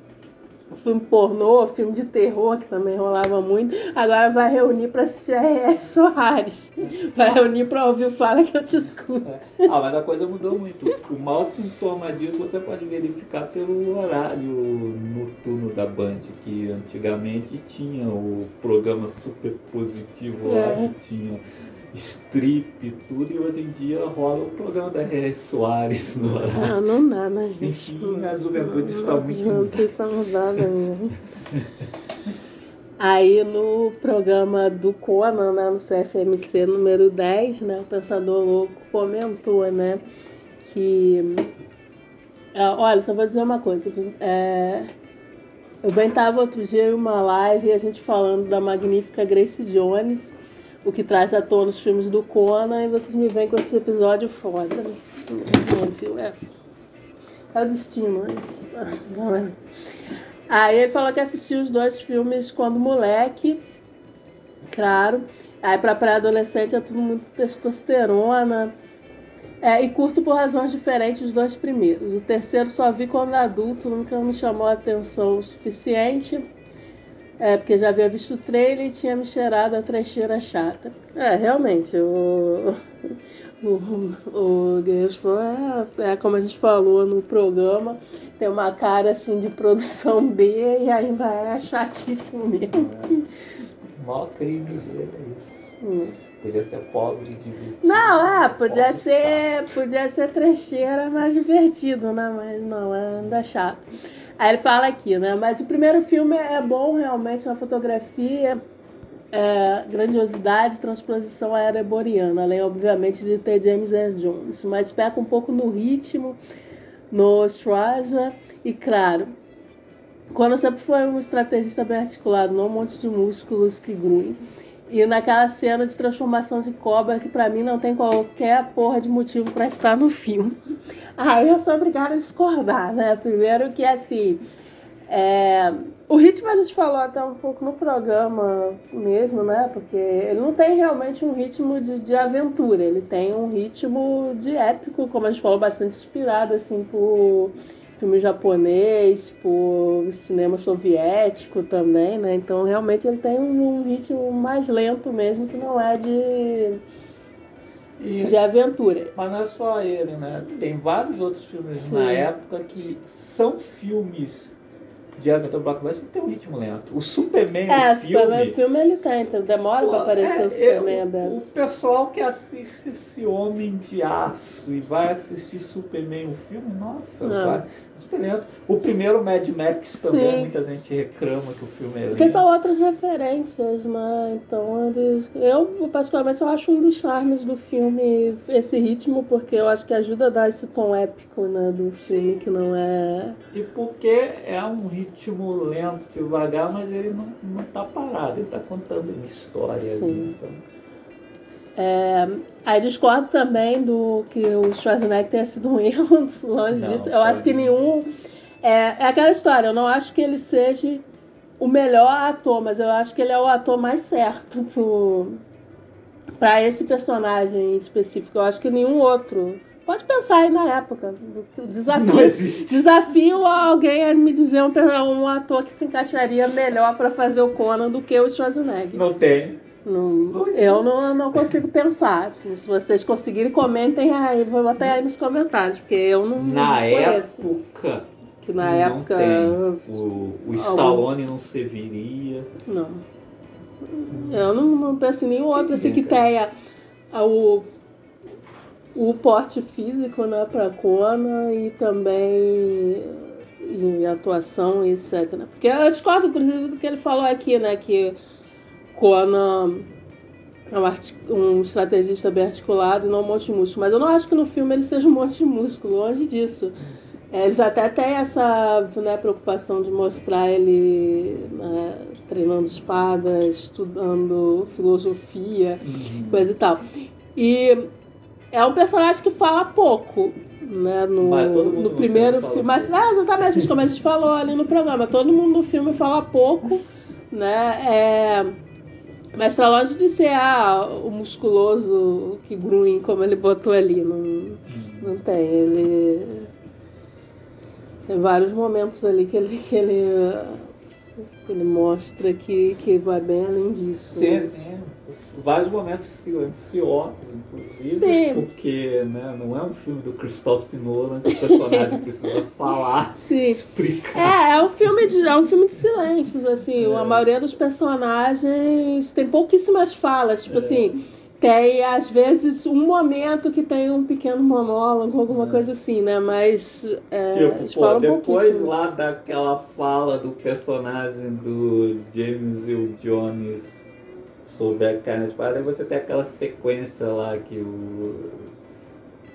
Filme pornô, filme de terror, que também rolava muito. Agora vai reunir pra assistir a R.R. Soares. Vai reunir pra ouvir o Fala que eu te escuto. Ah, mas a coisa mudou muito. O maior sintoma disso você pode verificar pelo horário noturno da Band, que antigamente tinha o programa super positivo lá, É. que tinha strip e tudo, e hoje em dia rola o programa da R.R. Soares no horário. Ah, não dá, né, gente? Enfim, a juventude está Não, muito A juventude está mudada mesmo. Aí no programa do Conan, né, no CFMC número 10, né, o Pensador Louco comentou, né, que É, olha, só vou dizer uma coisa. É, eu bem estava outro dia em uma live e a gente falando da magnífica Grace Jones, o que traz à tona os filmes do Conan, e vocês me vêm com esse episódio foda. É, é o destino, né? Aí ele falou que assistiu os dois filmes quando moleque, claro. Aí pra pré-adolescente é tudo muito testosterona. É, e curto por razões diferentes os dois primeiros. O terceiro só vi quando adulto, nunca me chamou a atenção o suficiente. É, porque já havia visto o trailer e tinha me cheirado a trecheira chata. É, realmente, o, o, o Guerreiros é, é como a gente falou no programa, tem uma cara assim de produção B e ainda é chatíssimo mesmo. É. Maior crime dele é isso. Hum. Podia ser pobre e divertido. Não, é, podia ser, podia ser trecheira mais divertido, né? Mas não, é ainda chato. Aí ele fala aqui, né? Mas o primeiro filme é bom realmente na fotografia, é, grandiosidade, transposição aereboriana, além obviamente de ter James Earl Jones, mas peca um pouco no ritmo, no Straza e claro, quando sempre foi um estrategista bem articulado, não um monte de músculos que gruem. E naquela cena de transformação de cobra que para mim não tem qualquer porra de motivo para estar no filme. Aí eu sou obrigada a discordar, né? Primeiro que assim. É... O ritmo a gente falou até um pouco no programa mesmo, né? Porque ele não tem realmente um ritmo de, de aventura, ele tem um ritmo de épico, como a gente falou, bastante inspirado assim por filme japonês, por cinema soviético também, né? Então realmente ele tem um, ritmo mais lento mesmo, que não é de, e, de aventura. Mas não é só ele, né? Tem vários outros filmes Sim. na época que são filmes de Everton Blockbuster tem um ritmo lento. O Superman, é, o filme... Superman, o filme ele tem, então demora para aparecer é, o Superman aberto. O pessoal que assiste esse Homem de Aço e vai assistir Superman, o filme, nossa, vai o primeiro Mad Max também, Sim. muita gente reclama que o filme é lindo. Porque são outras referências, né? Então, eles... eu, particularmente, eu acho um dos charmes do filme esse ritmo, porque eu acho que ajuda a dar esse tom épico, né, do filme, Sim. que não é... E porque é um ritmo lento, devagar, mas ele não, não tá parado, ele tá contando uma história Sim. ali, então... É, aí discordo também do que o Schwarzenegger tenha sido um erro, longe não, disso. Eu acho que nenhum. É, é aquela história, eu não acho que ele seja o melhor ator, mas eu acho que ele é o ator mais certo para esse personagem específico. Eu acho que nenhum outro. Pode pensar aí na época. Desafio, desafio alguém a me dizer um, um ator que se encaixaria melhor para fazer o Conan do que o Schwarzenegger. Não tem. Não, eu não, não consigo pensar. Se vocês conseguirem, comentem aí, vou botar aí nos comentários, porque eu não. Na época. Que na época. O, o Stallone algum... não serviria. Não. Eu não, não penso em nenhum outro assim que tenha o, o porte físico né, para Kona e também em atuação, etc. Porque eu discordo, inclusive, do que ele falou aqui, né? Que Conan é um, estrategista bem articulado e não um monte de músculo. Mas eu não acho que no filme ele seja um monte de músculo, longe disso. É, eles até têm essa né, preocupação de mostrar ele né, treinando espada, estudando filosofia, uhum. coisa e tal. E é um personagem que fala pouco, né, no, no primeiro filme. Mas é, exatamente como a gente falou ali no programa. Todo mundo no filme fala pouco, né? É, mas pra longe de ser ah, o musculoso que grunhe, como ele botou ali, não, não tem. Ele. Tem vários momentos ali que ele, que ele, que ele mostra que, que vai bem além disso. Sim, né? sim vários momentos silenciosos, inclusive, Sim. porque né, não é um filme do Christopher Nolan que o personagem precisa falar, Sim. explicar. É, é um filme de, é um filme de silêncios, assim, é. a maioria dos personagens tem pouquíssimas falas, tipo é. assim, tem às vezes um momento que tem um pequeno monólogo, alguma é. coisa assim, né? Mas é, tipo, pô, depois lá daquela fala do personagem do James Earl Jones souber a carne espada, aí você tem aquela sequência lá que o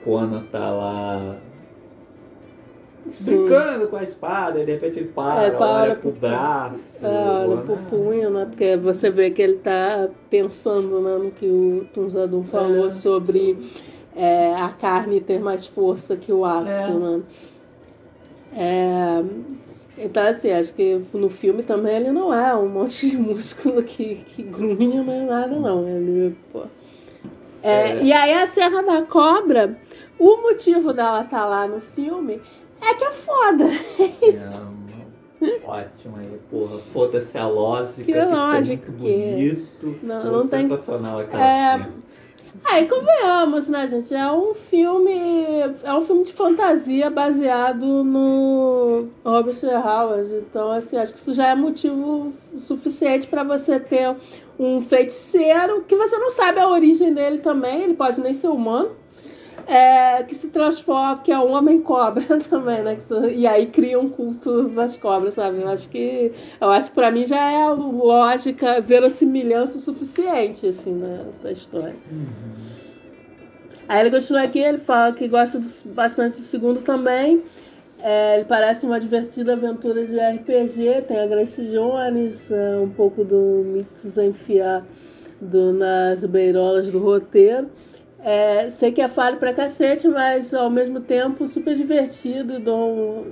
Conan tá lá brincando com a espada, e de repente ele para, É, para olha pro pro- braço. É, olha pro né? punho, né? Porque você vê que ele tá pensando né, no que o Tunzadum falou É. sobre é, a carne ter mais força que o aço, É. né? É, então, assim, acho que no filme também ele não é um monte de músculo que, que grunha, nem nada, não. Ele, pô. É, É. E aí a cena da cobra, o motivo dela estar lá no filme é que é foda. É, ótimo aí, porra. Foda-se a lógica. Que ficou lógica muito que é. bonito. Não, não tem- sensacional aquela É, cena. Aí convenhamos, né, gente? É um filme. É um filme de fantasia baseado no Robert Howard. Então, assim, acho que isso já é motivo suficiente para você ter um feiticeiro que você não sabe a origem dele também, ele pode nem ser humano. É, que se transforma, que é um homem cobra também, né? E aí cria um culto das cobras, sabe? Eu acho que. Eu acho que pra mim já é lógica, verossimilhança o suficiente, assim, né, da história. Aí ele continua aqui, ele fala que gosta do- bastante do segundo também. É, ele parece uma divertida aventura de RPG, tem a Grace Jones, é, um pouco do Mitos enfiar do, nas beirolas do roteiro. É, sei que é falho pra cacete, mas ao mesmo tempo super divertido, dou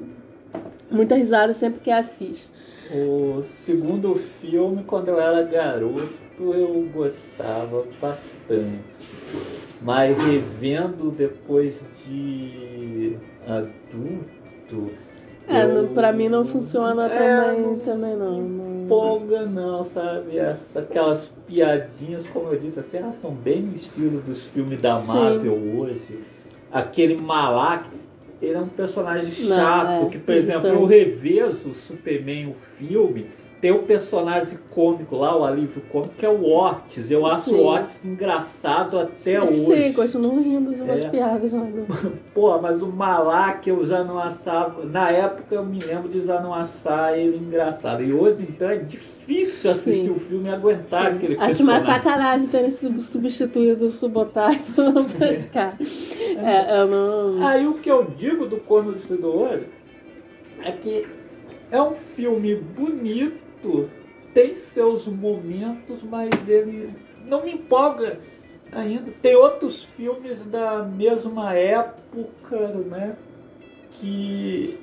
muita risada sempre que assisto. O segundo filme, quando eu era garoto, eu gostava bastante. Mas revendo depois de adulto. É, eu- não, pra mim não funciona também, não também não. não. empolga não, sabe? Essa, aquelas piadinhas, como eu disse, assim, elas são bem no estilo dos filmes da Sim. Marvel hoje. Aquele Malak, ele é um personagem Não, chato, é, que, por exemplo, eu irritante. revejo o Superman, o filme, tem o personagem cômico lá, o alívio cômico, que é o Otis. Eu acho Sim. o Otis engraçado até sim, hoje. Sim, continuo rindo de umas É. piadas lá do. Pô, mas o Malak eu já não achava. Na época eu me lembro de já não achar ele engraçado. E hoje então é difícil assistir Sim. o filme e aguentar aquele Acho uma personagem. sacanagem terem sub- substituído o Subotai por esse cara. É, eu não. Aí o que eu digo do Corno Destruidor hoje é que é um filme bonito, tem seus momentos, mas ele não me empolga ainda. Tem outros filmes da mesma época, né? Que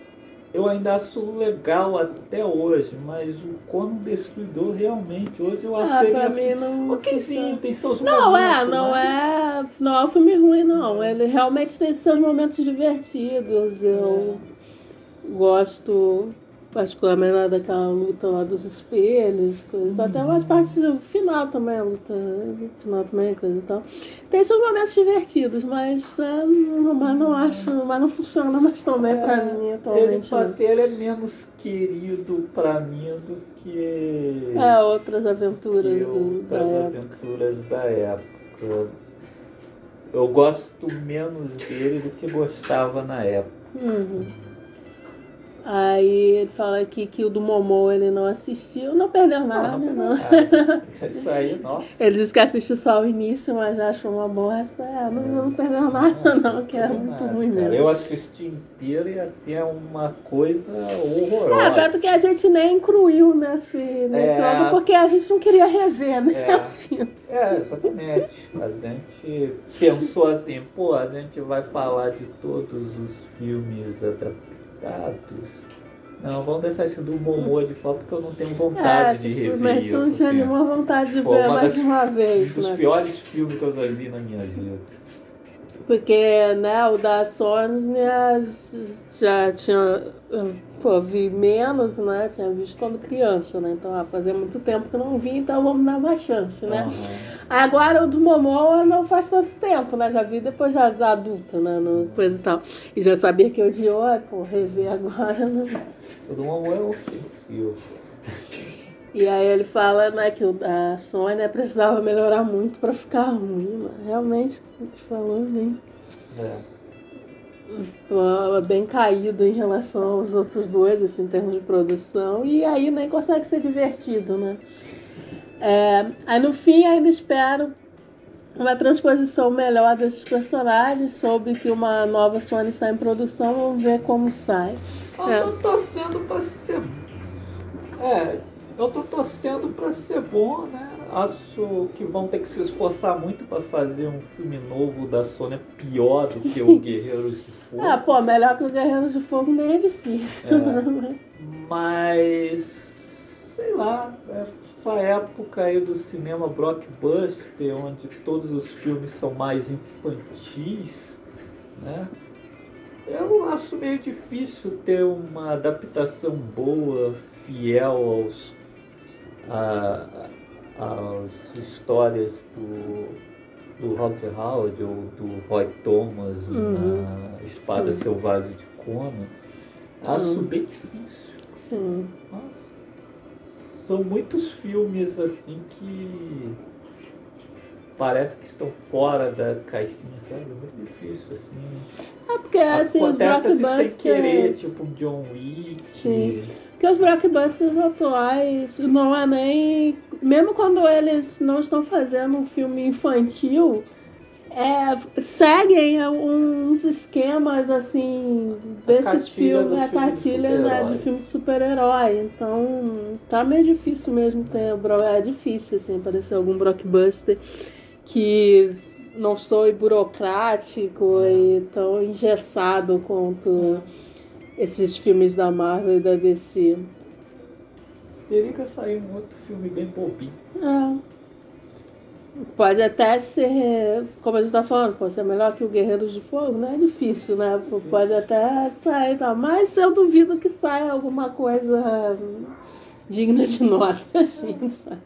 eu ainda acho legal até hoje, mas o Conan Destruidor realmente hoje eu Ah, achei pra assim, mim não. okzinho, tem seus Não é, momentos, não mas- é. Não é um filme ruim, não. Ele realmente tem seus momentos divertidos. Eu gosto particularmente lá daquela luta lá dos espelhos, coisa, até umas partes do final também, a luta final também, coisa e tal. Tem seus momentos divertidos, mas, é, não- mas não acho, mas não funciona mais tão bem pra mim Ele, atualmente. não. assim, ele é menos querido pra mim do que, É, outras aventuras que do, da outras época. aventuras da época. Eu gosto menos dele do que gostava na época. Uhum. Aí ele fala aqui que o do Momô ele não assistiu, não perdeu nada, não. Ah, Isso aí, nossa. Ele disse que assistiu só o início, mas achou uma bosta. É, não, não perdeu nada, não, que é muito Nada, ruim cara. mesmo. Eu assisti inteiro e assim é uma coisa É, horrorosa. tanto que a gente nem incluiu nesse, nesse É. álbum, porque a gente não queria rever, né? É. É, exatamente. A gente pensou assim, pô, a gente vai falar de todos os filmes adaptados. Não, vamos deixar esse do Momô de fora porque eu não tenho vontade de rever simplesmente isso. não tinha assim. nenhuma vontade de Pô, ver uma mais das- uma Um vez, dos né? piores filmes que eu já vi na minha vida. Porque, né, o da Sony já tinha. Pô, vi menos, né? Tinha visto quando criança, né? Então, ah, fazia muito tempo que eu não vi, então vamos dar uma chance, né? Aham. Agora o do Momô não faz tanto tempo, né? Já vi depois já adulta, né? No, coisa e tal. E já sabia que odiou, ah, pô, rever agora. Não... O do Momô é ofensivo. E aí ele fala, né, que o da Sônia precisava melhorar muito pra ficar ruim, mas realmente, como ele falou, bem, É. bem caído em relação aos outros dois, assim, em termos de produção, e aí nem consegue ser divertido, né? É, aí no fim ainda espero uma transposição melhor desses personagens. Soube que uma nova Sony está em produção, vamos ver como sai. Eu É. tô torcendo pra ser. É, eu tô torcendo pra ser bom, né? Acho que vão ter que se esforçar muito pra fazer um filme novo da Sony pior do que o Guerreiros de Fogo. Ah, pô, melhor que o Guerreiros de Fogo nem é difícil. É. Mas sei lá, essa época aí do cinema blockbuster, onde todos os filmes são mais infantis, né? Eu acho meio difícil ter uma adaptação boa, fiel aos às histórias do, do Roger Howard ou do Roy Thomas Uhum. na Espada Sim. Selvagem de Conan. Acho Uhum. bem difícil. Sim. Nossa. São muitos filmes assim que parece que estão fora da caixinha, sabe? É muito difícil, assim. É porque assim, os Acontece assim blockbusters. sem querer, tipo John Wick. Sim. Porque os blockbusters atuais não é nem. Mesmo quando eles não estão fazendo um filme infantil, é, seguem uns esquemas assim desses filmes, a filme de cartilha né, super-herói. de filme de super-herói. Então tá meio difícil mesmo ter. É difícil assim, aparecer algum blockbuster que não soe burocrático e tão engessado quanto esses filmes da Marvel e da DC. Teria que sair um outro filme bem bobinho. É. Pode até ser, como a gente tá falando, pode ser melhor que o Guerreiros de Fogo, não é difícil, né? Pode até sair, tá? mas eu duvido que saia alguma coisa digna de nota, assim, sabe?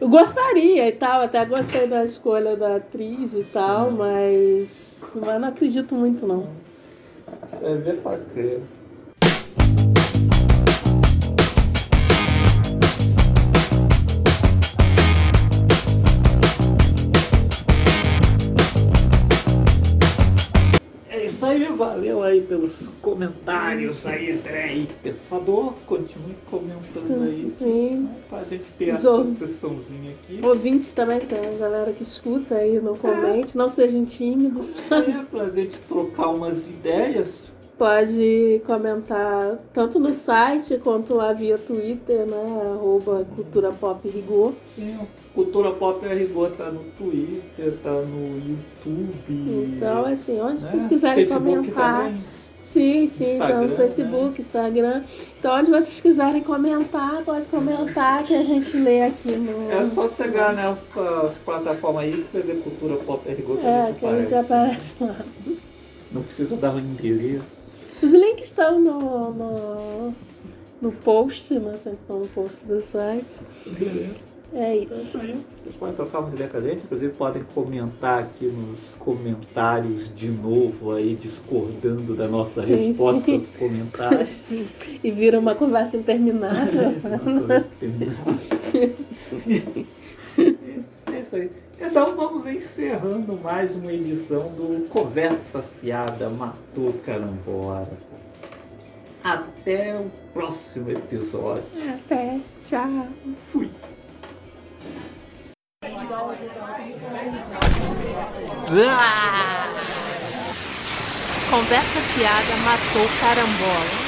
Eu gostaria e tal, até gostei da escolha da atriz e tal, mas, mas não acredito muito não. É ver pra crer. É isso aí, valeu aí pelos comentários aí, André Pensador. Continue comentando aí. Sim. Pra gente ter essa sessãozinha aqui. Ouvintes também, tem a galera que escuta aí, não comente, não sejam tímidos. É, pra gente trocar umas ideias. Pode comentar tanto no site quanto lá via Twitter, né? Arroba Cultura Pop Rigor. Sim, Cultura Pop Rigor tá no Twitter, tá no YouTube. Então, assim, onde né? vocês quiserem Facebook comentar. também. Sim, sim, tá no Instagram, Facebook, Instagram. Então, onde vocês quiserem comentar, pode comentar que a gente lê aqui no. É só chegar nessa plataforma aí e escrever Cultura Pop Rigor É, que a gente aparece. aparece lá. Não precisa dar um endereço. Os links estão no, no, no post, né? Sempre estão no post do site. Beleza. É Então é isso. isso aí. Vocês podem trocar uma ideia com a gente, inclusive podem comentar aqui nos comentários de novo aí, discordando da nossa Sim, resposta sim. aos comentários. E vira uma conversa interminável. É isso aí. Então vamos encerrando mais uma edição do Conversa Fiada Matou Carambola. Até o próximo episódio. Até. Tchau. Fui. Conversa fiada matou carambola.